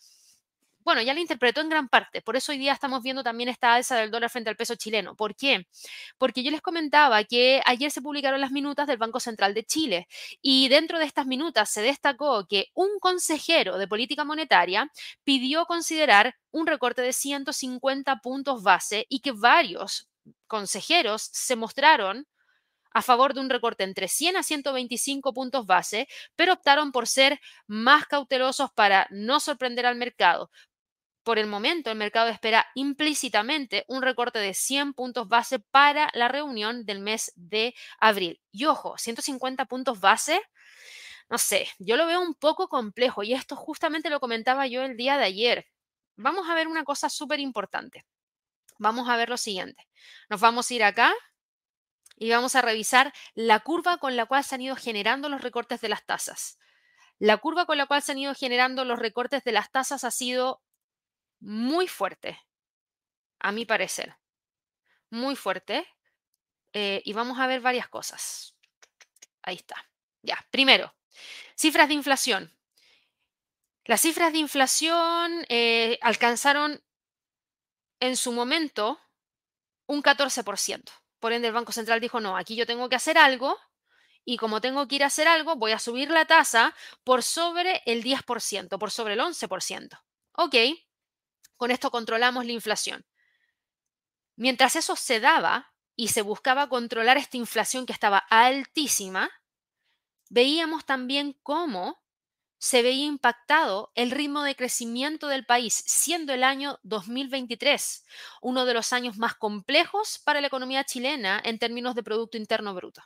bueno, ya lo interpretó en gran parte. Por eso hoy día estamos viendo también esta alza del dólar frente al peso chileno. ¿Por qué? Porque yo les comentaba que ayer se publicaron las minutas del Banco Central de Chile y dentro de estas minutas se destacó que un consejero de política monetaria pidió considerar un recorte de 150 puntos base y que varios consejeros se mostraron a favor de un recorte entre 100 a 125 puntos base, pero optaron por ser más cautelosos para no sorprender al mercado, por el momento, el mercado espera implícitamente un recorte de 100 puntos base para la reunión del mes de abril. Y ojo, 150 puntos base, no sé, yo lo veo un poco complejo y esto justamente lo comentaba yo el día de ayer. Vamos a ver una cosa súper importante. Vamos a ver lo siguiente. Nos vamos a ir acá y vamos a revisar la curva con la cual se han ido generando los recortes de las tasas. La curva con la cual se han ido generando los recortes de las tasas ha sido muy fuerte, a mi parecer. Muy fuerte. Eh, y vamos a ver varias cosas. Ahí está. Ya, primero, cifras de inflación. Las cifras de inflación eh, alcanzaron en su momento un 14%. por ende el Banco Central dijo, no, aquí yo tengo que hacer algo y como tengo que ir a hacer algo, voy a subir la tasa por sobre el 10%, por sobre el 11%. Ok, con esto controlamos la inflación. Mientras eso se daba y se buscaba controlar esta inflación que estaba altísima, veíamos también cómo se veía impactado el ritmo de crecimiento del país, siendo el año 2023 uno de los años más complejos para la economía chilena en términos de Producto Interno Bruto,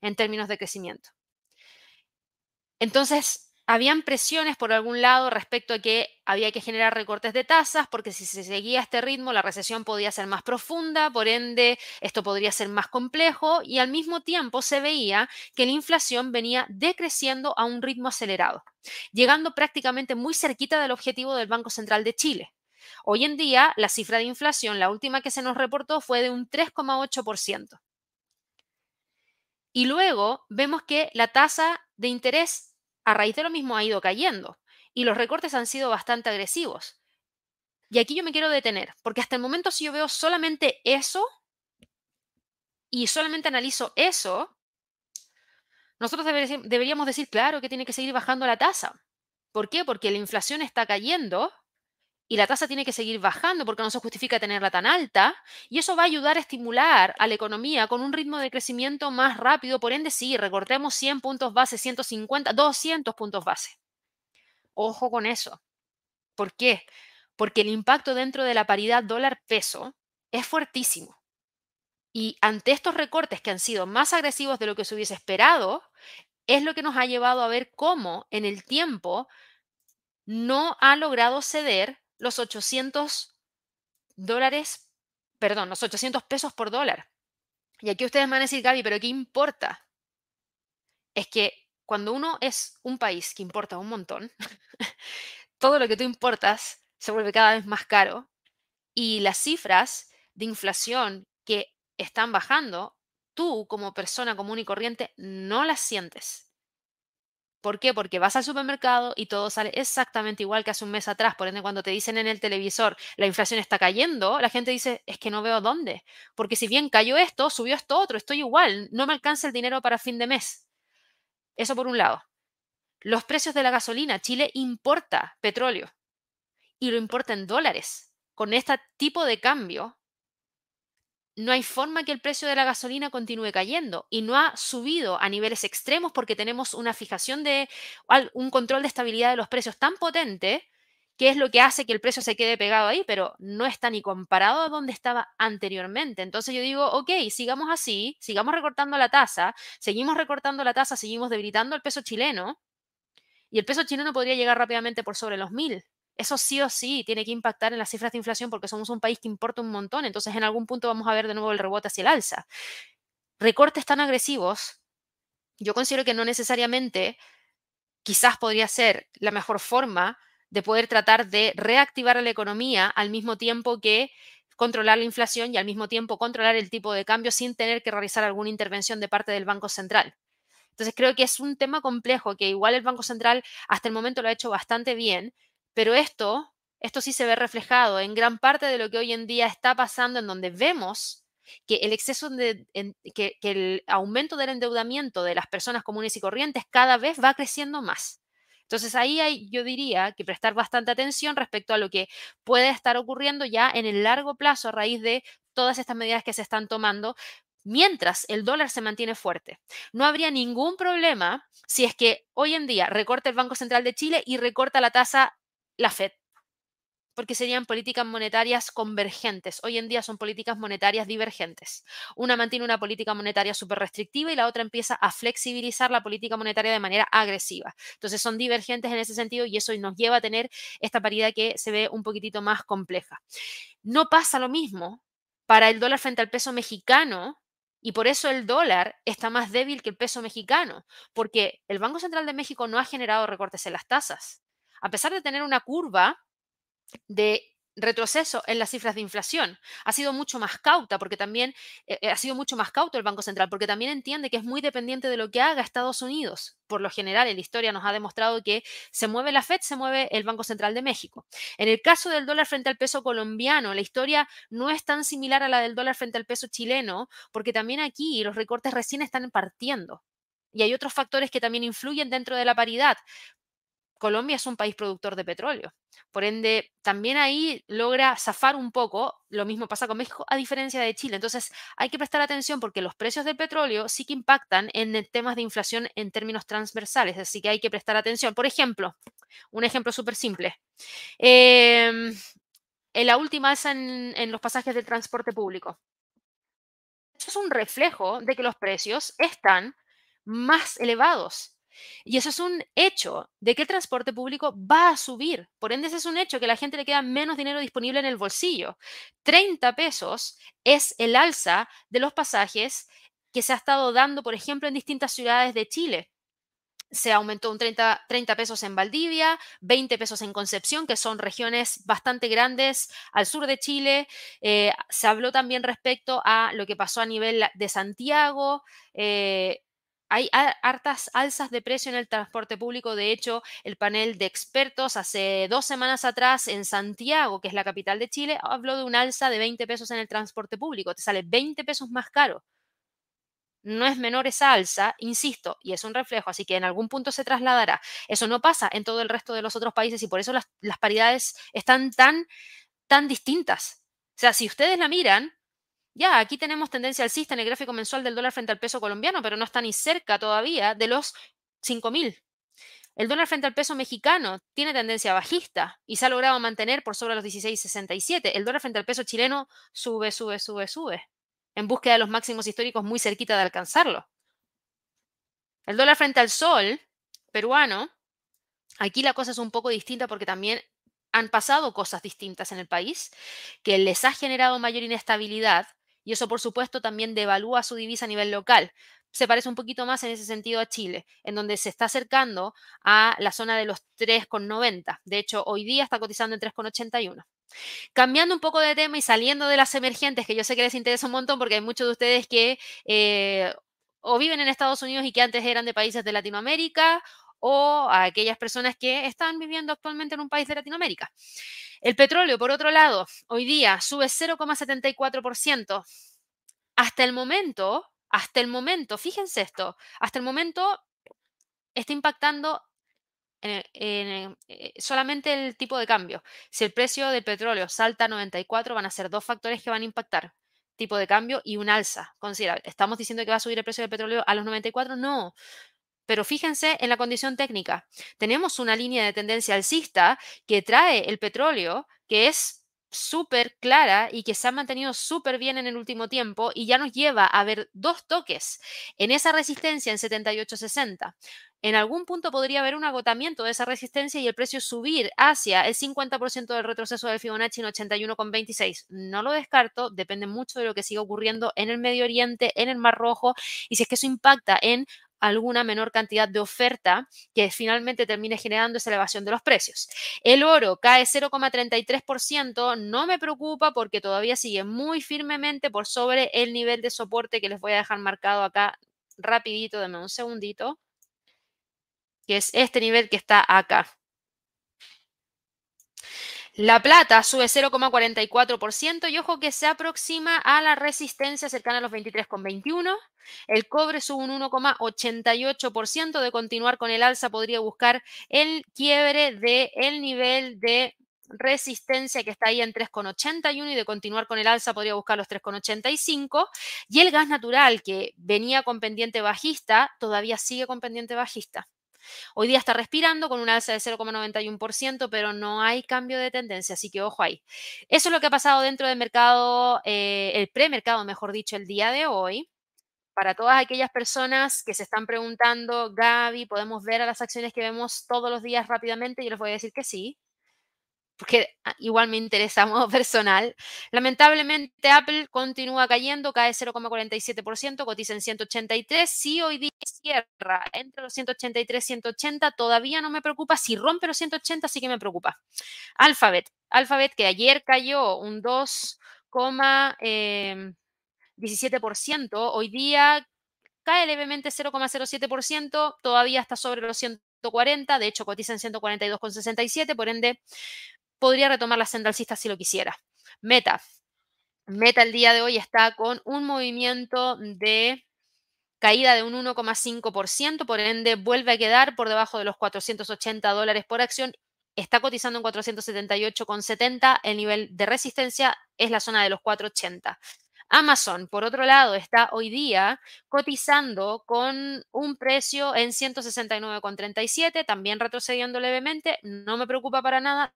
en términos de crecimiento. Entonces, habían presiones por algún lado respecto a que había que generar recortes de tasas, porque si se seguía este ritmo, la recesión podía ser más profunda, por ende, esto podría ser más complejo, y al mismo tiempo se veía que la inflación venía decreciendo a un ritmo acelerado, llegando prácticamente muy cerquita del objetivo del Banco Central de Chile. Hoy en día, la cifra de inflación, la última que se nos reportó, fue de un 3,8%. Y luego vemos que la tasa de interés a raíz de lo mismo ha ido cayendo y los recortes han sido bastante agresivos. Y aquí yo me quiero detener, porque hasta el momento si yo veo solamente eso y solamente analizo eso, nosotros deberíamos decir, claro, que tiene que seguir bajando la tasa. ¿Por qué? Porque la inflación está cayendo y la tasa tiene que seguir bajando porque no se justifica tenerla tan alta y eso va a ayudar a estimular a la economía con un ritmo de crecimiento más rápido. Por ende, sí, recortemos 100 puntos base, 150, 200 puntos base. Ojo con eso. ¿Por qué? Porque el impacto dentro de la paridad dólar-peso es fuertísimo. Y ante estos recortes que han sido más agresivos de lo que se hubiese esperado, es lo que nos ha llevado a ver cómo en el tiempo no ha logrado ceder los 800 dólares, perdón, los 800 pesos por dólar. Y aquí ustedes van a decir, Gaby, pero ¿qué importa? Es que cuando uno es un país que importa un montón, todo lo que tú importas se vuelve cada vez más caro y las cifras de inflación que están bajando, tú como persona común y corriente no las sientes. ¿Por qué? Porque vas al supermercado y todo sale exactamente igual que hace un mes atrás. Por ende, cuando te dicen en el televisor la inflación está cayendo, la gente dice, es que no veo dónde. Porque si bien cayó esto, subió esto otro, estoy igual, no me alcanza el dinero para fin de mes. Eso por un lado. Los precios de la gasolina. Chile importa petróleo y lo importa en dólares. Con este tipo de cambio, no hay forma que el precio de la gasolina continúe cayendo y no ha subido a niveles extremos porque tenemos una fijación de un control de estabilidad de los precios tan potente que es lo que hace que el precio se quede pegado ahí, pero no está ni comparado a donde estaba anteriormente. Entonces yo digo, ok, sigamos así, sigamos recortando la tasa, seguimos recortando la tasa, seguimos debilitando el peso chileno y el peso chileno podría llegar rápidamente por sobre los mil eso sí o sí tiene que impactar en las cifras de inflación porque somos un país que importa un montón, entonces en algún punto vamos a ver de nuevo el rebote hacia el alza. Recortes tan agresivos, yo considero que no necesariamente quizás podría ser la mejor forma de poder tratar de reactivar a la economía al mismo tiempo que controlar la inflación y al mismo tiempo controlar el tipo de cambio sin tener que realizar alguna intervención de parte del Banco Central. Entonces creo que es un tema complejo que igual el Banco Central hasta el momento lo ha hecho bastante bien, pero esto, esto sí se ve reflejado en gran parte de lo que hoy en día está pasando, en donde vemos que el exceso que, que el aumento del endeudamiento de las personas comunes y corrientes cada vez va creciendo más. Entonces ahí hay, yo diría que prestar bastante atención respecto a lo que puede estar ocurriendo ya en el largo plazo a raíz de todas estas medidas que se están tomando mientras el dólar se mantiene fuerte. No habría ningún problema si es que hoy en día recorta el Banco Central de Chile y recorta la tasa la Fed, porque serían políticas monetarias convergentes. Hoy en día son políticas monetarias divergentes. Una mantiene una política monetaria súper restrictiva y la otra empieza a flexibilizar la política monetaria de manera agresiva. Entonces son divergentes en ese sentido y eso nos lleva a tener esta paridad que se ve un poquitito más compleja. No pasa lo mismo para el dólar frente al peso mexicano y por eso el dólar está más débil que el peso mexicano, porque el Banco Central de México no ha generado recortes en las tasas a pesar de tener una curva de retroceso en las cifras de inflación. Ha sido mucho más cauta porque también eh, eh, ha sido mucho más cauto el Banco Central porque también entiende que es muy dependiente de lo que haga Estados Unidos. Por lo general, en la historia nos ha demostrado que se mueve la Fed, se mueve el Banco Central de México. En el caso del dólar frente al peso colombiano, la historia no es tan similar a la del dólar frente al peso chileno porque también aquí los recortes recién están partiendo. Y hay otros factores que también influyen dentro de la paridad. Colombia es un país productor de petróleo. Por ende, también ahí logra zafar un poco. Lo mismo pasa con México, a diferencia de Chile. Entonces, hay que prestar atención porque los precios del petróleo sí que impactan en temas de inflación en términos transversales. Así que hay que prestar atención. Por ejemplo, un ejemplo súper simple. Em, en la última alza en, en los pasajes del transporte público. Eso es un reflejo de que los precios están más elevados. Y eso es un hecho de que el transporte público va a subir. Por ende, ese es un hecho que a la gente le queda menos dinero disponible en el bolsillo. 30 pesos es el alza de los pasajes que se ha estado dando, por ejemplo, en distintas ciudades de Chile. Se aumentó un 30, 30, pesos en Valdivia, 20 pesos en Concepción, que son regiones bastante grandes al sur de Chile. Eh, se habló también respecto a lo que pasó a nivel de Santiago. Eh, hay hartas alzas de precio en el transporte público. De hecho, el panel de expertos hace dos semanas atrás en Santiago, que es la capital de Chile, habló de un alza de 20 pesos en el transporte público. Te sale 20 pesos más caro. No es menor esa alza, insisto, y es un reflejo, así que en algún punto se trasladará. Eso no pasa en todo el resto de los otros países y por eso las, las paridades están tan, tan distintas. O sea, si ustedes la miran, ya, aquí tenemos tendencia alcista en el gráfico mensual del dólar frente al peso colombiano, pero no está ni cerca todavía de los 5.000. El dólar frente al peso mexicano tiene tendencia bajista y se ha logrado mantener por sobre los 16.67. El dólar frente al peso chileno sube, sube, sube, sube, en búsqueda de los máximos históricos muy cerquita de alcanzarlo. El dólar frente al sol peruano, aquí la cosa es un poco distinta porque también han pasado cosas distintas en el país que les ha generado mayor inestabilidad y eso, por supuesto, también devalúa su divisa a nivel local. Se parece un poquito más en ese sentido a Chile, en donde se está acercando a la zona de los 3,90. De hecho, hoy día está cotizando en 3,81. Cambiando un poco de tema y saliendo de las emergentes, que yo sé que les interesa un montón porque hay muchos de ustedes que eh, o viven en Estados Unidos y que antes eran de países de Latinoamérica, o a aquellas personas que están viviendo actualmente en un país de Latinoamérica. El petróleo, por otro lado, hoy día sube 0,74%. Hasta el momento, hasta el momento, fíjense esto, hasta el momento está impactando eh, solamente el tipo de cambio. Si el precio del petróleo salta a 94, van a ser dos factores que van a impactar tipo de cambio y un alza considerable. ¿Estamos diciendo que va a subir el precio del petróleo a los 94? No, pero fíjense en la condición técnica. Tenemos una línea de tendencia alcista que trae el petróleo, que es súper clara y que se ha mantenido súper bien en el último tiempo y ya nos lleva a ver dos toques en esa resistencia en 78.60. En algún punto podría haber un agotamiento de esa resistencia y el precio subir hacia el 50% del retroceso del Fibonacci en 81,26. No lo descarto, depende mucho de lo que siga ocurriendo en el Medio Oriente, en el Mar Rojo y si es que eso impacta en alguna menor cantidad de oferta que finalmente termine generando esa elevación de los precios. El oro cae 0,33%, no me preocupa porque todavía sigue muy firmemente por sobre el nivel de soporte que les voy a dejar marcado acá rapidito, denme un segundito, que es este nivel que está acá. La plata sube 0,44% y ojo que se aproxima a la resistencia cercana a los 23,21. El cobre sube un 1,88%. De continuar con el alza podría buscar el quiebre del nivel de resistencia que está ahí en 3,81 y de continuar con el alza podría buscar los 3,85 y el gas natural que venía con pendiente bajista todavía sigue con pendiente bajista. Hoy día está respirando con una alza de 0,91%, pero no hay cambio de tendencia, así que ojo ahí. Eso es lo que ha pasado dentro del mercado, eh, el premercado, mejor dicho, el día de hoy. Para todas aquellas personas que se están preguntando, Gaby, ¿podemos ver a las acciones que vemos todos los días rápidamente? Yo les voy a decir que sí. Porque ah, igual me interesa a modo personal. Lamentablemente Apple continúa cayendo, cae 0,47%, cotiza en 183. Si hoy día cierra entre los 183 y 180, todavía no me preocupa. Si rompe los 180, sí que me preocupa. Alphabet, Alphabet que ayer cayó un 2,17%, em, hoy día cae levemente 0,07%, todavía está sobre los 140, de hecho cotiza en 142,67, por ende podría retomar la senda alcista si lo quisiera. Meta. Meta el día de hoy está con un movimiento de caída de un 1,5%, por ende vuelve a quedar por debajo de los 480 dólares por acción. Está cotizando en 478,70. El nivel de resistencia es la zona de los 480. Amazon, por otro lado, está hoy día cotizando con un precio en 169,37, también retrocediendo levemente. No me preocupa para nada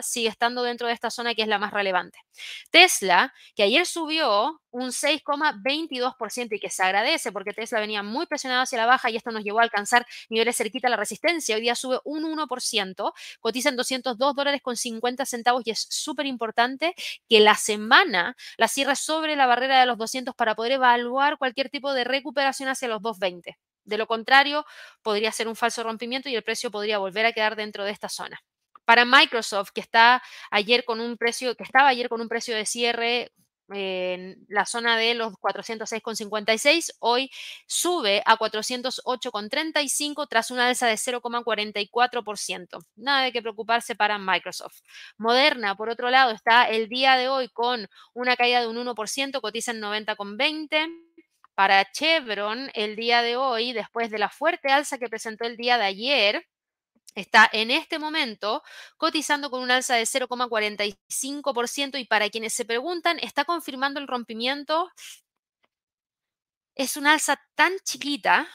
sigue estando dentro de esta zona que es la más relevante. Tesla, que ayer subió un 6,22% y que se agradece porque Tesla venía muy presionado hacia la baja y esto nos llevó a alcanzar niveles cerquita a la resistencia. Hoy día sube un 1%, cotiza en 202 dólares con 50 centavos y es súper importante que la semana la cierre sobre la barrera de los 200 para poder evaluar cualquier tipo de recuperación hacia los 220. De lo contrario, podría ser un falso rompimiento y el precio podría volver a quedar dentro de esta zona. Para Microsoft, que está ayer con un precio, que estaba ayer con un precio de cierre en la zona de los 406,56, hoy sube a 408,35 tras una alza de 0,44%. Nada de que preocuparse para Microsoft. Moderna, por otro lado, está el día de hoy con una caída de un 1%, cotiza en 90,20. Para Chevron, el día de hoy, después de la fuerte alza que presentó el día de ayer, está en este momento cotizando con un alza de 0,45% y para quienes se preguntan, está confirmando el rompimiento. Es una alza tan chiquita,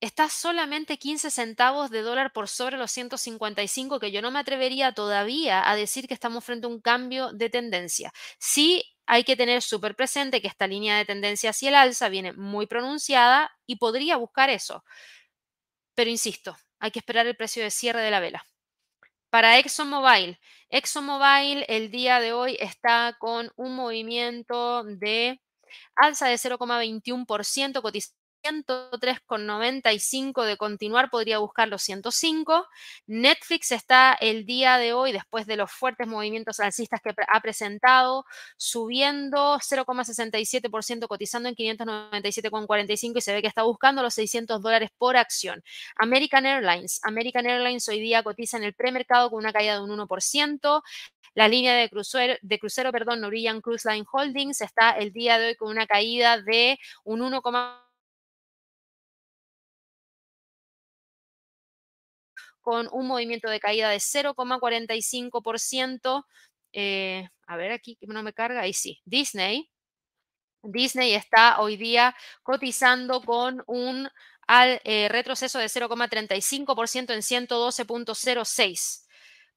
está solamente 15 centavos de dólar por sobre los 155 que yo no me atrevería todavía a decir que estamos frente a un cambio de tendencia. Sí hay que tener súper presente que esta línea de tendencia hacia el alza viene muy pronunciada y podría buscar eso. Pero insisto, hay que esperar el precio de cierre de la vela. Para ExxonMobil, ExxonMobil el día de hoy está con un movimiento de alza de 0,21%, cotizando 103,95 de continuar, podría buscar los 105. Netflix está el día de hoy, después de los fuertes movimientos alcistas que ha presentado, subiendo 0,67%, cotizando en 597,45 y se ve que está buscando los 600 dólares por acción. American Airlines. American Airlines hoy día cotiza en el premercado con una caída de un 1%. La línea de crucero, de crucero perdón, Norwegian Cruise Line Holdings está el día de hoy con una caída de un 1, con un movimiento de caída de 0,45%. Eh, a ver aquí no me carga, ahí sí, Disney. Disney está hoy día cotizando con un eh, retroceso de 0,35% en 112.06.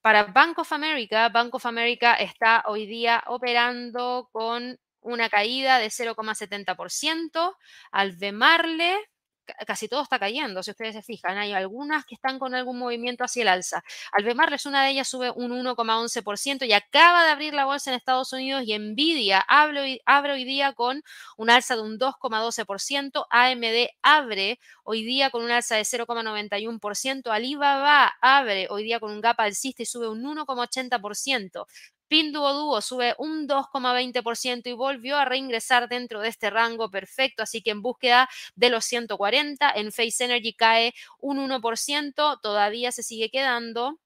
Para Bank of America, Bank of America está hoy día operando con una caída de 0,70%. Albemarle casi todo está cayendo, si ustedes se fijan. Hay algunas que están con algún movimiento hacia el alza. Albemarles, una de ellas sube un 1,11% y acaba de abrir la bolsa en Estados Unidos y Nvidia abre, abre hoy día con un alza de un 2,12%. AMD abre hoy día con un alza de 0,91%. Alibaba abre hoy día con un gap alcista y sube un 1,80%. Pinduoduo sube un 2,20% y volvió a reingresar dentro de este rango perfecto, así que en búsqueda de los 140, en Face Energy cae un 1%, todavía se sigue quedando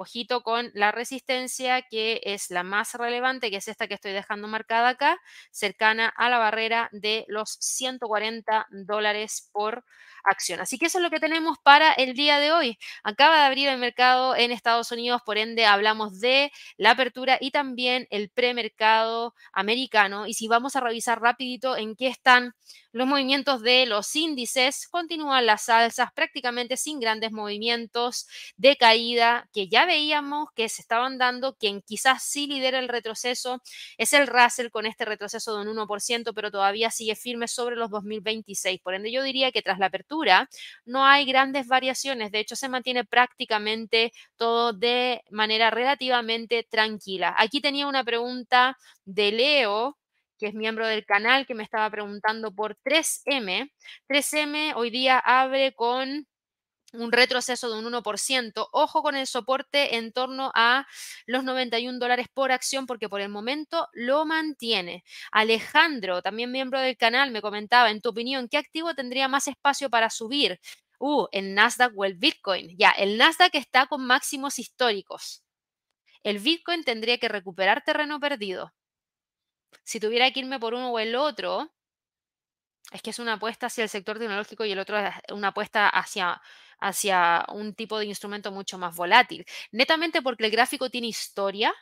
Ojito con la resistencia, que es la más relevante, que es esta que estoy dejando marcada acá, cercana a la barrera de los 140 dólares por acción. Así que eso es lo que tenemos para el día de hoy. Acaba de abrir el mercado en Estados Unidos, por ende hablamos de la apertura y también el premercado americano. Y si vamos a revisar rapidito en qué están Los movimientos de los índices continúan las alzas prácticamente sin grandes movimientos de caída que ya veíamos que se estaban dando. Quien quizás sí lidera el retroceso es el Russell con este retroceso de un 1%, pero todavía sigue firme sobre los 2026. Por ende, yo diría que tras la apertura no hay grandes variaciones. De hecho, se mantiene prácticamente todo de manera relativamente tranquila. Aquí tenía una pregunta de Leo que es miembro del canal, que me estaba preguntando por 3M. 3M hoy día abre con un retroceso de un 1%. Ojo con el soporte en torno a los 91 dólares por acción porque por el momento lo mantiene. Alejandro, también miembro del canal, me comentaba, en tu opinión, ¿qué activo tendría más espacio para subir? Uh, el Nasdaq o el Bitcoin. Ya, el Nasdaq está con máximos históricos. El Bitcoin tendría que recuperar terreno perdido si tuviera que irme por uno o el otro, es que es una apuesta hacia el sector tecnológico y el otro es una apuesta hacia, hacia un tipo de instrumento mucho más volátil. Netamente porque el gráfico tiene historia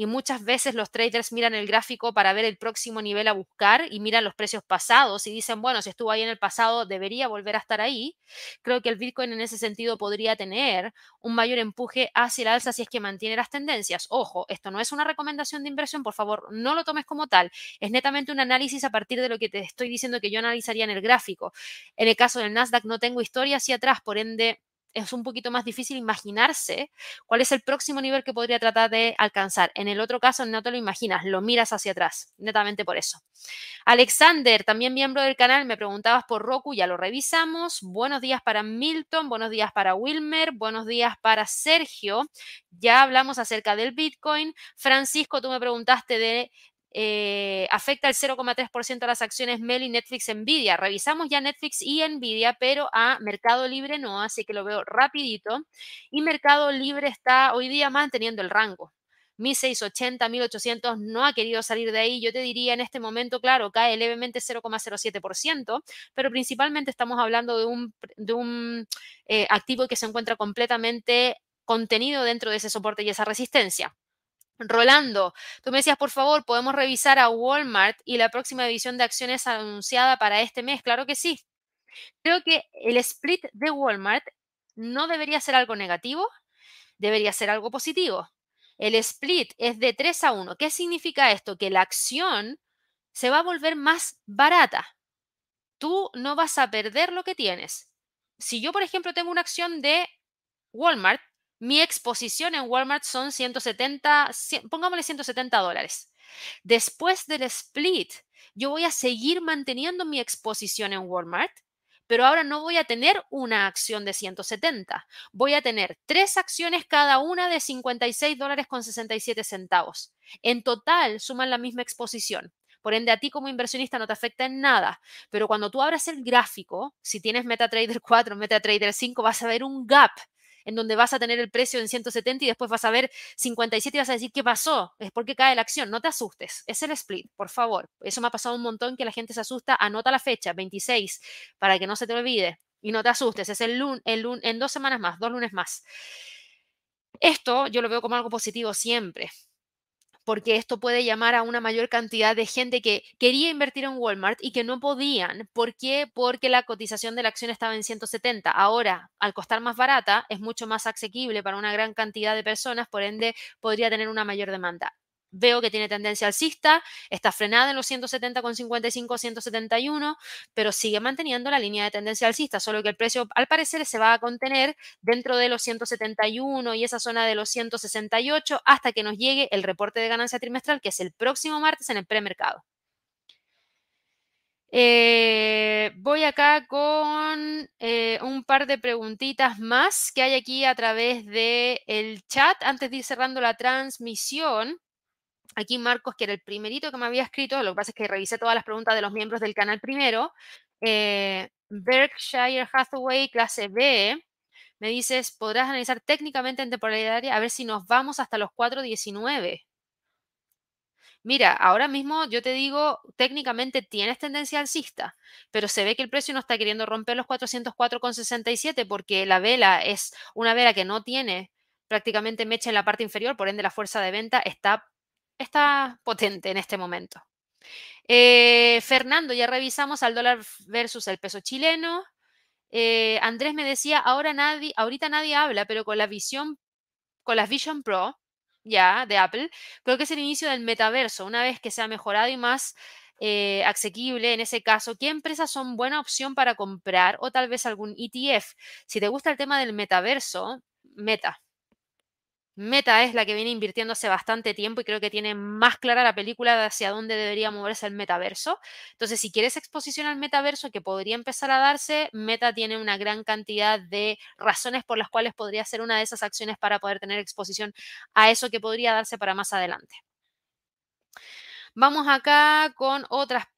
y muchas veces los traders miran el gráfico para ver el próximo nivel a buscar y miran los precios pasados y dicen, bueno, si estuvo ahí en el pasado, debería volver a estar ahí. Creo que el Bitcoin en ese sentido podría tener un mayor empuje hacia el alza si es que mantiene las tendencias. Ojo, esto no es una recomendación de inversión, por favor, no lo tomes como tal. Es netamente un análisis a partir de lo que te estoy diciendo que yo analizaría en el gráfico. En el caso del Nasdaq no tengo historia hacia atrás, por ende es un poquito más difícil imaginarse cuál es el próximo nivel que podría tratar de alcanzar. En el otro caso, no te lo imaginas, lo miras hacia atrás, netamente por eso. Alexander, también miembro del canal, me preguntabas por Roku, ya lo revisamos. Buenos días para Milton, buenos días para Wilmer, buenos días para Sergio. Ya hablamos acerca del Bitcoin. Francisco, tú me preguntaste de eh, afecta el 0,3% a las acciones Meli, Netflix, Nvidia. Revisamos ya Netflix y Nvidia, pero a Mercado Libre no, así que lo veo rapidito. Y Mercado Libre está hoy día manteniendo el rango. 1680, 1800 no ha querido salir de ahí. Yo te diría en este momento, claro, cae levemente 0,07%, pero principalmente estamos hablando de un, de un eh, activo que se encuentra completamente contenido dentro de ese soporte y esa resistencia. Rolando, tú me decías, por favor, ¿podemos revisar a Walmart y la próxima edición de acciones anunciada para este mes? Claro que sí. Creo que el split de Walmart no debería ser algo negativo, debería ser algo positivo. El split es de 3 a 1. ¿Qué significa esto? Que la acción se va a volver más barata. Tú no vas a perder lo que tienes. Si yo, por ejemplo, tengo una acción de Walmart, mi exposición en Walmart son 170, pongámosle 170 dólares. Después del split, yo voy a seguir manteniendo mi exposición en Walmart, pero ahora no voy a tener una acción de 170. Voy a tener tres acciones cada una de 56 dólares con 67 centavos. En total suman la misma exposición. Por ende, a ti como inversionista no te afecta en nada. Pero cuando tú abras el gráfico, si tienes MetaTrader 4, MetaTrader 5, vas a ver un gap en donde vas a tener el precio en 170 y después vas a ver 57 y vas a decir, ¿qué pasó? Es porque cae la acción. No te asustes. Es el split, por favor. Eso me ha pasado un montón que la gente se asusta. Anota la fecha, 26, para que no se te olvide. Y no te asustes. Es el lunes, el lunes, en dos semanas más, dos lunes más. Esto yo lo veo como algo positivo siempre porque esto puede llamar a una mayor cantidad de gente que quería invertir en Walmart y que no podían. ¿Por qué? Porque la cotización de la acción estaba en 170. Ahora, al costar más barata, es mucho más asequible para una gran cantidad de personas, por ende, podría tener una mayor demanda veo que tiene tendencia alcista, está frenada en los 170,55, 171, pero sigue manteniendo la línea de tendencia alcista, solo que el precio al parecer se va a contener dentro de los 171 y esa zona de los 168 hasta que nos llegue el reporte de ganancia trimestral, que es el próximo martes en el premercado. Eh, voy acá con eh, un par de preguntitas más que hay aquí a través del el chat antes de ir cerrando la transmisión. Aquí Marcos, que era el primerito que me había escrito, lo que pasa es que revisé todas las preguntas de los miembros del canal primero. Eh, Berkshire Hathaway, clase B, me dices, podrás analizar técnicamente en temporalidad a ver si nos vamos hasta los 4.19. Mira, ahora mismo yo te digo, técnicamente tienes tendencia alcista, pero se ve que el precio no está queriendo romper los 404,67 porque la vela es una vela que no tiene prácticamente mecha en la parte inferior, por ende la fuerza de venta está está potente en este momento. Eh, Fernando, ya revisamos al dólar versus el peso chileno. Eh, Andrés me decía, ahora nadie, ahorita nadie habla, pero con la visión, con las Vision Pro, ya, de Apple, creo que es el inicio del metaverso, una vez que se ha mejorado y más eh, asequible en ese caso, ¿qué empresas son buena opción para comprar o tal vez algún ETF? Si te gusta el tema del metaverso, Meta. Meta es la que viene invirtiendo hace bastante tiempo y creo que tiene más clara la película de hacia dónde debería moverse el metaverso. Entonces, si quieres exposición al metaverso que podría empezar a darse, Meta tiene una gran cantidad de razones por las cuales podría ser una de esas acciones para poder tener exposición a eso que podría darse para más adelante. Vamos acá con otra,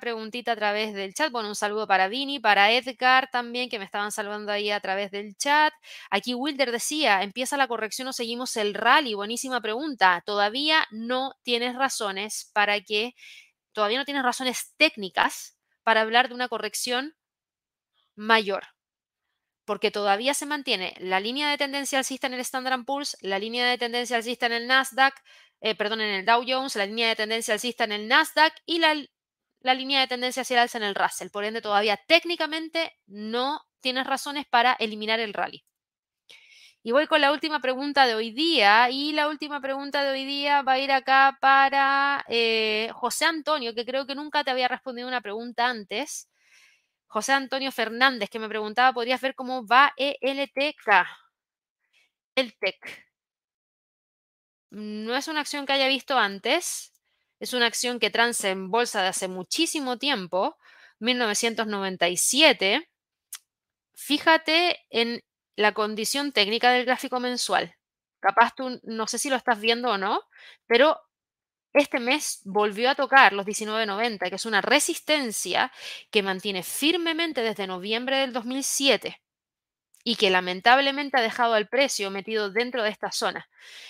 preguntita a través del chat. Bueno, un saludo para Vini, para Edgar también, que me estaban saludando ahí a través del chat. Aquí Wilder decía, ¿empieza la corrección o seguimos el rally? Buenísima pregunta. Todavía no tienes razones para que, todavía no tienes razones técnicas para hablar de una corrección mayor porque todavía se mantiene la línea de tendencia alcista en el Standard Poor's, la línea de tendencia alcista en el Nasdaq, eh, perdón, en el Dow Jones, la línea de tendencia alcista en el Nasdaq y la, la línea de tendencia hacia el alza en el Russell. Por ende, todavía técnicamente no tienes razones para eliminar el rally. Y voy con la última pregunta de hoy día. Y la última pregunta de hoy día va a ir acá para eh, José Antonio, que creo que nunca te había respondido una pregunta antes. José Antonio Fernández, que me preguntaba, ¿podrías ver cómo va ELTK? El TEC. No es una acción que haya visto antes, es una acción que transa en bolsa de hace muchísimo tiempo, 1997. Fíjate en la condición técnica del gráfico mensual. Capaz tú, no sé si lo estás viendo o no, pero este mes volvió a tocar los 19.90, que es una resistencia que mantiene firmemente desde noviembre del 2007 y que lamentablemente ha dejado al precio metido dentro de esta zona.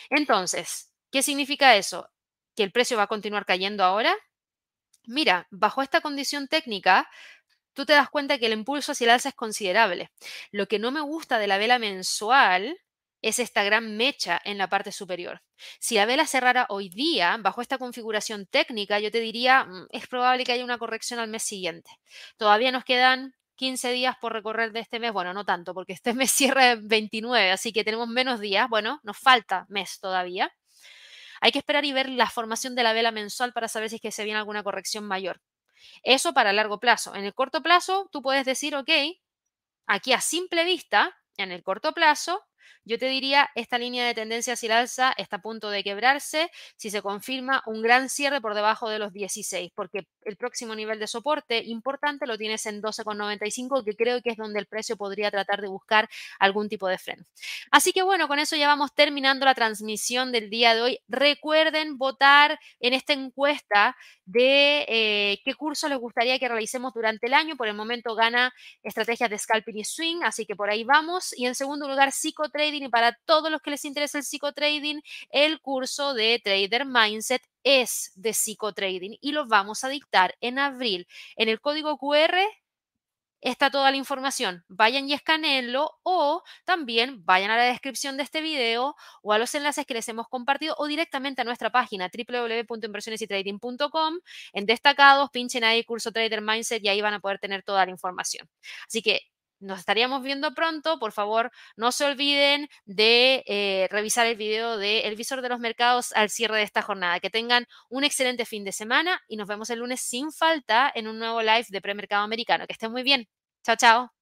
Entonces, ¿qué significa eso? ¿Que el precio va a continuar cayendo ahora? Mira, bajo esta condición técnica, tú te das cuenta que el impulso hacia el alza es considerable. Lo que no me gusta de la vela mensual es esta gran mecha en la parte superior. Si la vela cerrara hoy día, bajo esta configuración técnica, yo te diría, mm, es probable que haya una corrección al mes siguiente. Todavía nos quedan 15 días por recorrer de este mes. Bueno, no tanto, porque este mes cierra el 29, así que tenemos menos días. Bueno, nos falta mes todavía. Hay que esperar y ver la formación de la vela mensual para saber si es que se viene alguna corrección mayor. Eso para largo plazo. En el corto plazo, tú puedes decir, ok, aquí a simple vista, en el corto plazo, yo te diría, esta línea de tendencia hacia el alza está a punto de quebrarse si se confirma un gran cierre por debajo de los 16, porque el próximo nivel de soporte importante lo tienes en 12,95, que creo que es donde el precio podría tratar de buscar algún tipo de freno. Así que bueno, con eso ya vamos terminando la transmisión del día de hoy. Recuerden votar en esta encuesta de eh, qué curso les gustaría que realicemos durante el año. Por el momento gana estrategias de scalping y swing, así que por ahí vamos. Y en segundo lugar, psicotrading. Y para todos los que les interesa el psicotrading, el curso de Trader Mindset es de psicotrading y lo vamos a dictar en abril. En el código QR está toda la información. Vayan y escaneenlo o también vayan a la descripción de este video o a los enlaces que les hemos compartido o directamente a nuestra página www.inversionesytrading.com. En destacados, pinchen ahí curso Trader Mindset y ahí van a poder tener toda la información. Así que nos estaríamos viendo pronto. Por favor, no se olviden de eh, revisar el video de El Visor de los Mercados al cierre de esta jornada. Que tengan un excelente fin de semana y nos vemos el lunes sin falta en un nuevo live de Premercado Americano. Que estén muy bien. Chao, chao.